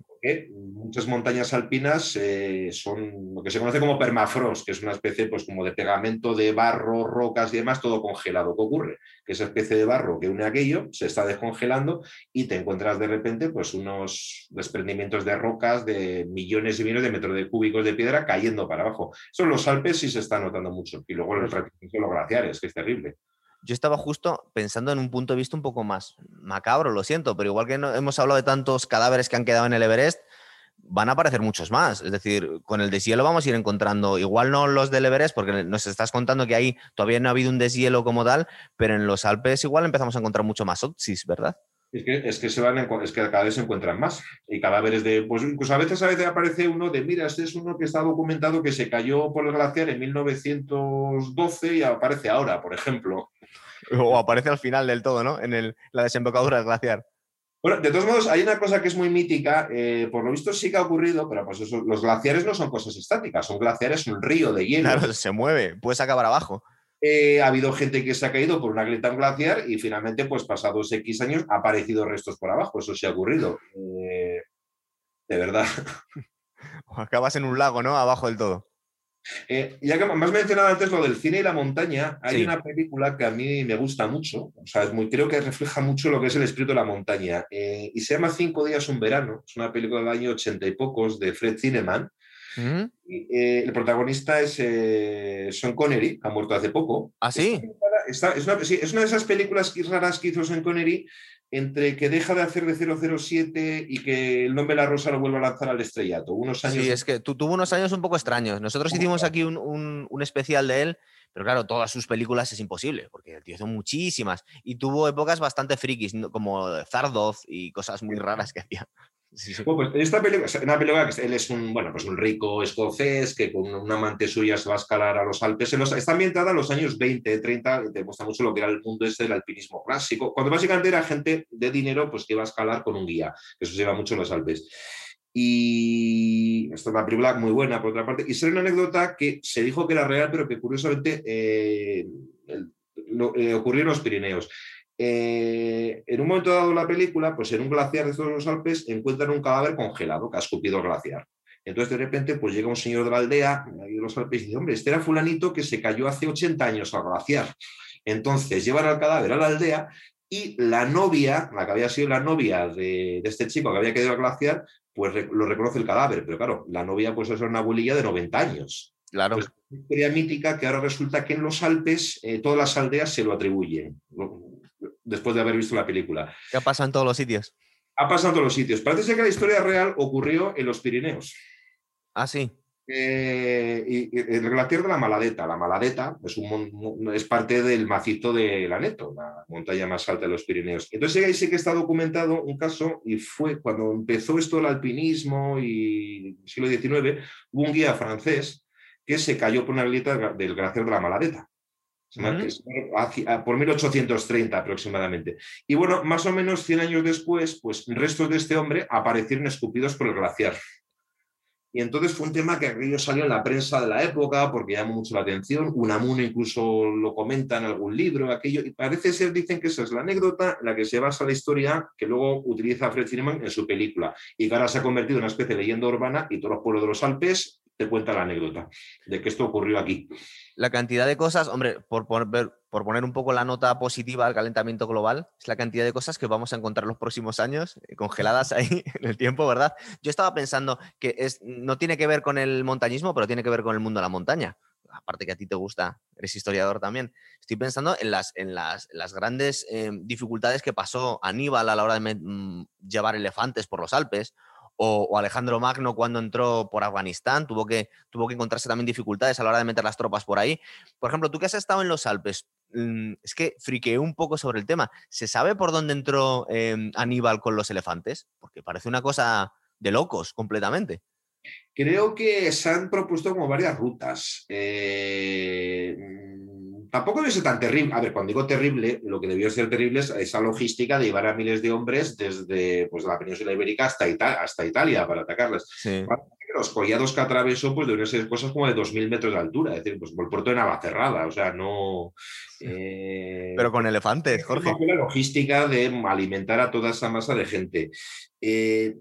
muchas montañas alpinas eh, son lo que se conoce como permafrost, que es una especie pues, como de pegamento de barro, rocas y demás, todo congelado. ¿Qué ocurre? Que esa especie de barro que une aquello se está descongelando y te encuentras de repente pues, unos desprendimientos de rocas de millones y millones de metros de cúbicos de piedra cayendo para abajo. Eso en los Alpes sí se está notando mucho. Y luego los, los glaciares, que es terrible yo estaba justo pensando en un punto de vista un poco más macabro, lo siento, pero igual que hemos hablado de tantos cadáveres que han quedado en el Everest, van a aparecer muchos más. Es decir, con el deshielo vamos a ir encontrando, igual no los del Everest, porque nos estás contando que ahí todavía no ha habido un deshielo como tal, pero en los Alpes igual empezamos a encontrar mucho más Otsis, ¿verdad? Es que, es que, se van, es que cada vez se encuentran más. Y cadáveres de. Pues a veces, a veces aparece uno de, mira, este es uno que está documentado que se cayó por el glaciar en 1912 y aparece ahora, por ejemplo. O aparece al final del todo, ¿no? En el, la desembocadura del glaciar. Bueno, de todos modos, hay una cosa que es muy mítica, eh, por lo visto sí que ha ocurrido, pero pues eso, los glaciares no son cosas estáticas, son glaciares, un río de hielo. Claro, se mueve, puedes acabar abajo. Eh, ha habido gente que se ha caído por una grieta glaciar y finalmente, pues pasados X años, ha aparecido restos por abajo. Eso sí ha ocurrido. Eh, de verdad. O (laughs) acabas en un lago, ¿no? Abajo del todo. Eh, ya que me has mencionado antes lo del cine y la montaña, hay una película que a mí me gusta mucho, o sea, es muy, creo que refleja mucho lo que es el espíritu de la montaña, y se llama Cinco días un verano, es una película del año ochenta y pocos de Fred Zinnemann, eh, el protagonista es eh, Sean Connery, que ha muerto hace poco. ¿Ah, sí? es, una, de esas películas raras que hizo Sean Connery entre que deja de hacer de 007 y que el nombre de la rosa lo vuelve a lanzar al estrellato. Unos años... Sí, es que tuvo unos años un poco extraños. Nosotros hicimos aquí un, un, especial de él, pero claro, todas sus películas es imposible, porque el tío hizo muchísimas y tuvo épocas bastante frikis, como Zardoz y cosas muy raras que hacía. Pues esta película, una película que él es un, bueno, pues un rico escocés que con una amante suya se va a escalar a los Alpes. está ambientada en los años 20, 30, y te muestra mucho lo que era el mundo este del alpinismo clásico, cuando básicamente era gente de dinero pues que iba a escalar con un guía, eso se lleva mucho en los Alpes. Y esta es una película muy buena, por otra parte. Y será una anécdota que se dijo que era real, pero que curiosamente eh, ocurrió en los Pirineos. Eh, en un momento dado de la película, pues en un glaciar de todos los Alpes encuentran un cadáver congelado que ha escupido el glaciar. Entonces, de repente, pues llega un señor de la aldea, de los Alpes, y dice, hombre, este era fulanito que se cayó hace 80 años al glaciar. Entonces, llevan al cadáver a la aldea y la novia, la que había sido la novia de, este chico que había quedado al glaciar, pues lo reconoce el cadáver. Pero claro, la novia pues es una abuelilla de 90 años. Claro. Pues, una historia mítica que ahora resulta que en los Alpes eh, todas las aldeas se lo atribuyen después de haber visto la película. ¿Qué ha pasado en todos los sitios? Ha pasado en todos los sitios. Parece ser que la historia real ocurrió en los Pirineos. Ah, sí. Eh, y, el glaciar de la Maladeta. La Maladeta es, es parte del macizo de Laneto, la montaña más alta de los Pirineos. Entonces ahí sí que está documentado un caso y fue cuando empezó esto el alpinismo y siglo XIX, hubo un guía francés que se cayó por una grieta del glaciar de la Maladeta por 1830 aproximadamente. Y bueno, más o menos 100 años después, pues restos de este hombre aparecieron escupidos por el glaciar. Y entonces fue un tema que aquello salió en la prensa de la época porque llamó mucho la atención. Unamuno incluso lo comenta en algún libro, aquello. Y parece ser, dicen que esa es la anécdota en la que se basa la historia que luego utiliza Fred Zinnemann en su película. Y que ahora se ha convertido en una especie de leyenda urbana y todos los pueblos de los Alpes te cuentan la anécdota de que esto ocurrió aquí la cantidad de cosas, hombre, por, por, poner un poco la nota positiva al calentamiento global, es la cantidad de cosas que vamos a encontrar los próximos años eh, congeladas ahí (laughs) en el tiempo, ¿verdad? Yo estaba pensando que es, no tiene que ver con el montañismo, pero tiene que ver con el mundo de la montaña. Aparte que a ti te gusta, eres historiador también. Estoy pensando en las, en las, las grandes eh, dificultades que pasó Aníbal a la hora de mm, llevar elefantes por los Alpes, o, Alejandro Magno cuando entró por Afganistán, tuvo que, tuvo que encontrarse también dificultades a la hora de meter las tropas por ahí. Por ejemplo, tú que has estado en los Alpes, mm, es que friqueé un poco sobre el tema. ¿Se sabe por dónde entró em, Aníbal con los elefantes? Porque parece una cosa de locos completamente. Creo que se han propuesto como varias rutas. Eh, tampoco debe ser tan terrible. A ver, cuando digo terrible, lo que debió ser terrible es esa logística de llevar a miles de hombres desde pues, la península ibérica hasta, hasta Italia para atacarlas. Los collados que atravesó pues deben ser cosas como de 2.000 metros de altura, es decir, pues por el puerto de Navacerrada, o sea, no... Eh, Pero con elefantes, Jorge. La logística de alimentar a toda esa masa de gente. Eh,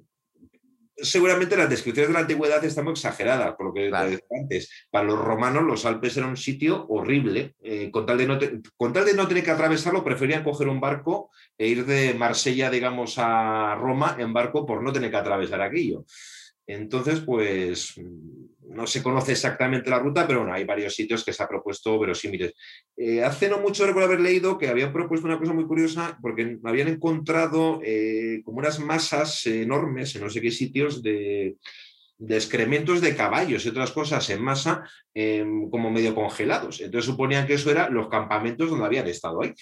seguramente las descripciones de la antigüedad están muy exageradas, por lo que decía antes. Para los romanos los Alpes eran un sitio horrible. Eh, con, tal de no con tal de no tener que atravesarlo, preferían coger un barco e ir de Marsella, digamos, a Roma en barco por no tener que atravesar aquello. Entonces, pues no se conoce exactamente la ruta, pero bueno, hay varios sitios que se ha propuesto verosímiles. Eh, hace no mucho recuerdo haber leído que habían propuesto una cosa muy curiosa, porque habían encontrado eh, como unas masas enormes en no sé qué sitios de, excrementos de caballos y otras cosas en masa em, como medio congelados. Entonces suponían que eso eran los campamentos donde habían estado ahí.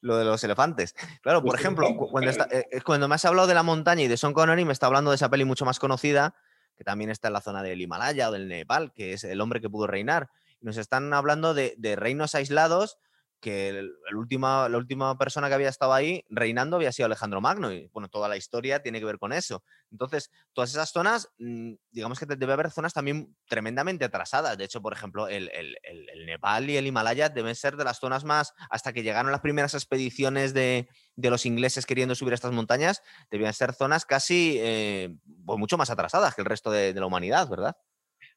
lo de los elefantes. Claro, por ejemplo, cuando, eh, cuando me has hablado de la montaña y de Son Connery, me está hablando de esa peli mucho más conocida, que también está en la zona del Himalaya o del Nepal, que es El hombre que pudo reinar. Nos están hablando de, de reinos aislados que el, última, la última persona que había estado ahí reinando había sido Alejandro Magno y bueno, toda la historia tiene que ver con eso. Entonces, todas esas zonas, mm, digamos que debe haber zonas también tremendamente atrasadas. De hecho, por ejemplo, el, Nepal y el Himalaya deben ser de las zonas más, hasta que llegaron las primeras expediciones de, los ingleses queriendo subir estas montañas, debían ser zonas casi eh, pues mucho más atrasadas que el resto de la humanidad, ¿verdad?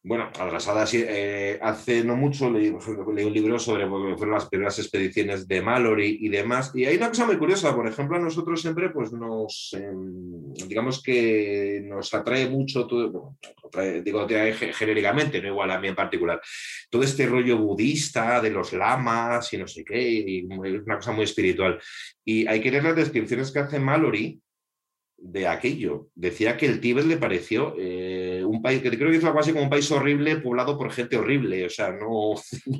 Bueno, atrasada eh, hace no mucho leí, un libro sobre fueron las primeras expediciones de Mallory y demás. Y hay una cosa muy curiosa, por ejemplo, a nosotros siempre pues nos, em, digamos que nos atrae mucho, todo, digo genéricamente, no igual a mí en particular, todo este rollo budista de los lamas y no sé qué, y una cosa muy espiritual. Y hay que leer las descripciones que hace Mallory de aquello. Decía que el Tíbet le pareció eh, un país, que creo que es algo así como un país horrible poblado por gente horrible, o sea, (laughs) no,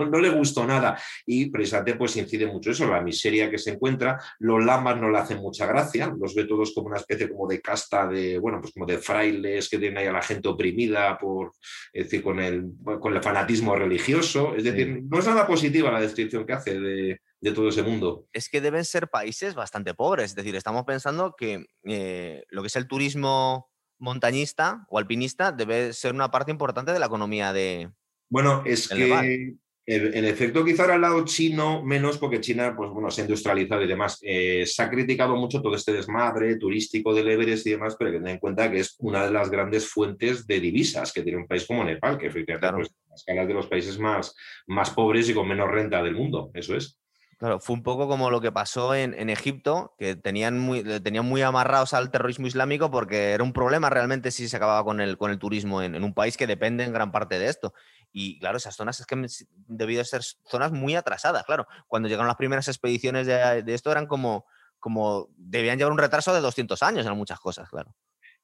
no, le gustó nada. Y precisamente pues incide mucho eso, la miseria que se encuentra, los lamas no le hacen mucha gracia, los ve todos como una especie como de casta de, bueno, pues como de frailes que tienen ahí a la gente oprimida por, es decir, con el, con el fanatismo religioso, es decir, no es nada positiva la descripción que hace de, de todo ese mundo. Es que deben ser países bastante pobres, es decir, estamos pensando que eh, lo que es el turismo montañista o alpinista debe ser una parte importante de la economía de... Bueno, es que en efecto quizá al lado chino menos porque China pues, bueno, se ha industrializado y demás. Eh, se ha criticado mucho todo este desmadre turístico del Everest y demás, pero que ten en cuenta que es una de las grandes fuentes de divisas que tiene un país como Nepal, que efectivamente pues, las escalas de los países más, más pobres y con menos renta del mundo. Eso es. Claro, fue un poco como lo que pasó en, Egipto, que tenían muy, tenían muy amarrados al terrorismo islámico porque era un problema realmente si se acababa con el, con el turismo en, un país que depende en gran parte de esto. Y claro, esas zonas es que debido ser zonas muy atrasadas, claro. Cuando llegaron las primeras expediciones de, de esto eran como, como, debían llevar un retraso de 200 años en muchas cosas, claro.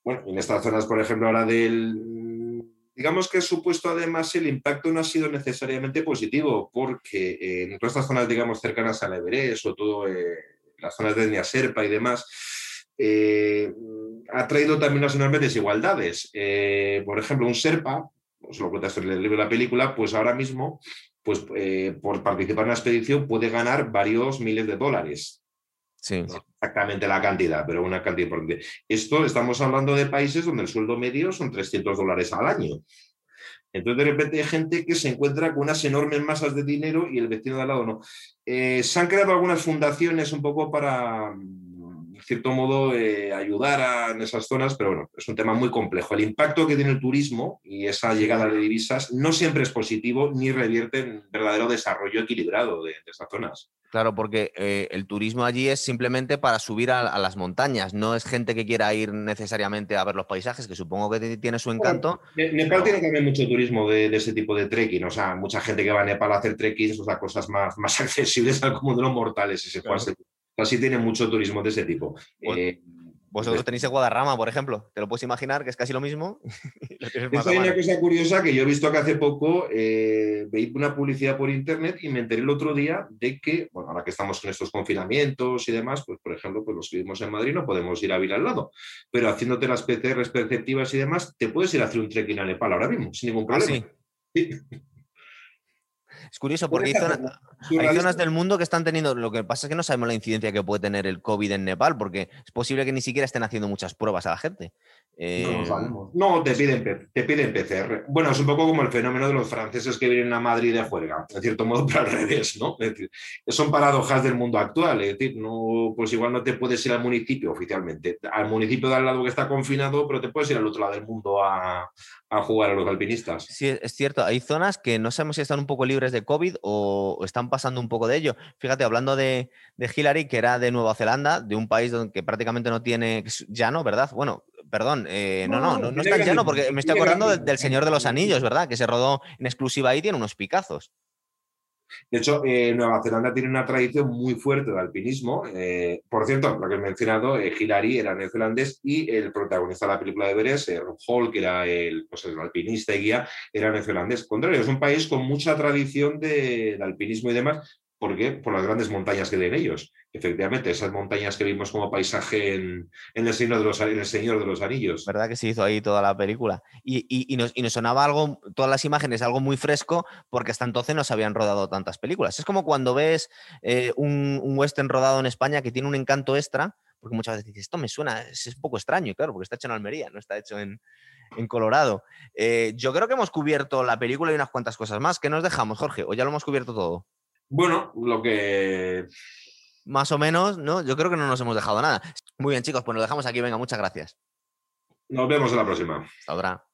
Bueno, en estas zonas, por ejemplo, ahora del digamos que supuesto además el impacto no ha sido necesariamente positivo, porque eh, en todas estas zonas, digamos, cercanas a la Everest o todo eh, las zonas de etnia serpa y demás, eh, ha traído también unas enormes desigualdades. por ejemplo, un serpa, os lo cuenta en el libro de la película, pues ahora mismo, pues por participar en la expedición puede ganar varios miles de dólares. Sí. Exactamente la cantidad, pero una cantidad importante. Esto estamos hablando de países donde el sueldo medio son 300 dólares al año. Entonces, de repente hay gente que se encuentra con unas enormes masas de dinero y el vecino de al lado no. Eh, se han creado algunas fundaciones un poco para, cierto modo, eh, ayudar a, en esas zonas, pero bueno, es un tema muy complejo. El impacto que tiene el turismo y esa llegada de divisas no siempre es positivo ni revierte en verdadero desarrollo equilibrado de, esas zonas. Claro, porque eh, el turismo allí es simplemente para subir a, las montañas, no es gente que quiera ir necesariamente a ver los paisajes, que supongo que tiene su encanto. Nepal tiene también mucho turismo de, ese tipo de trekking, o sea, mucha gente que va a Nepal a hacer trekking, o sea, cosas más, más (laughs) accesibles al común de los mortales, si se puede Así tiene mucho turismo de ese tipo. Eh, vosotros tenéis el Guadarrama, por ejemplo. Te lo puedes imaginar, que es casi lo mismo. (laughs) hay una cosa curiosa que yo he visto que hace poco eh, veí una publicidad por internet y me enteré el otro día de que, bueno, ahora que estamos con estos confinamientos y demás, pues por ejemplo, pues los que vivimos en Madrid no podemos ir a Vila al lado. Pero haciéndote las PCRs perceptivas y demás, te puedes ir a hacer un trekking a Nepal ahora mismo, sin ningún ah, problema. sí. (laughs) Es curioso porque hay, zonas del mundo que están teniendo. Lo que pasa es que no sabemos la incidencia que puede tener el COVID en Nepal, porque es posible que ni siquiera estén haciendo muchas pruebas a la gente. Eh, no, te piden, te piden PCR. Bueno, es un poco como el fenómeno de los franceses que vienen a Madrid de juerga, en cierto modo, (laughs) pero al revés, ¿no? Es decir, son paradojas del mundo actual. Es decir, no, pues igual no te puedes ir al municipio oficialmente, al municipio de al lado que está confinado, pero te puedes ir al otro lado del mundo a, a jugar a los alpinistas. Sí, es cierto. Hay zonas que no sabemos si están un poco libres de COVID o están pasando un poco de ello. Fíjate, hablando de, Hillary, que era de Nueva Zelanda, de un país donde prácticamente no tiene llano, ¿verdad? Bueno, perdón, eh, no, no, no, no, está llano porque me estoy acordando del, Señor de los Anillos, ¿verdad? Que se rodó en exclusiva ahí, tiene unos picazos. De hecho, eh, Nueva Zelanda tiene una tradición muy fuerte de alpinismo. Eh, por cierto, lo que he mencionado, eh, Hilary era neozelandés y el protagonista de la película de Everest, Rob Hall, que era el, pues, el, alpinista y guía, era neozelandés. Contrario, es un país con mucha tradición de, alpinismo y demás, ¿Por qué? Por las grandes montañas que tienen ellos. Efectivamente, esas montañas que vimos como paisaje en, el, Señor de los, el Señor de los Anillos. ¿Verdad que se hizo ahí toda la película? Y, nos, sonaba algo, todas las imágenes, algo muy fresco, porque hasta entonces no se habían rodado tantas películas. Es como cuando ves eh, un, western rodado en España que tiene un encanto extra, porque muchas veces dices, esto me suena, es, un poco extraño, claro, porque está hecho en Almería, no está hecho en, Colorado. Eh, yo creo que hemos cubierto la película y unas cuantas cosas más. ¿Qué nos dejamos, Jorge? ¿O ya lo hemos cubierto todo? Bueno, lo que... Más o menos, ¿no? Yo creo que no nos hemos dejado nada. Muy bien, chicos, pues nos dejamos aquí. Venga, muchas gracias. Nos vemos en la próxima. Hasta ahora.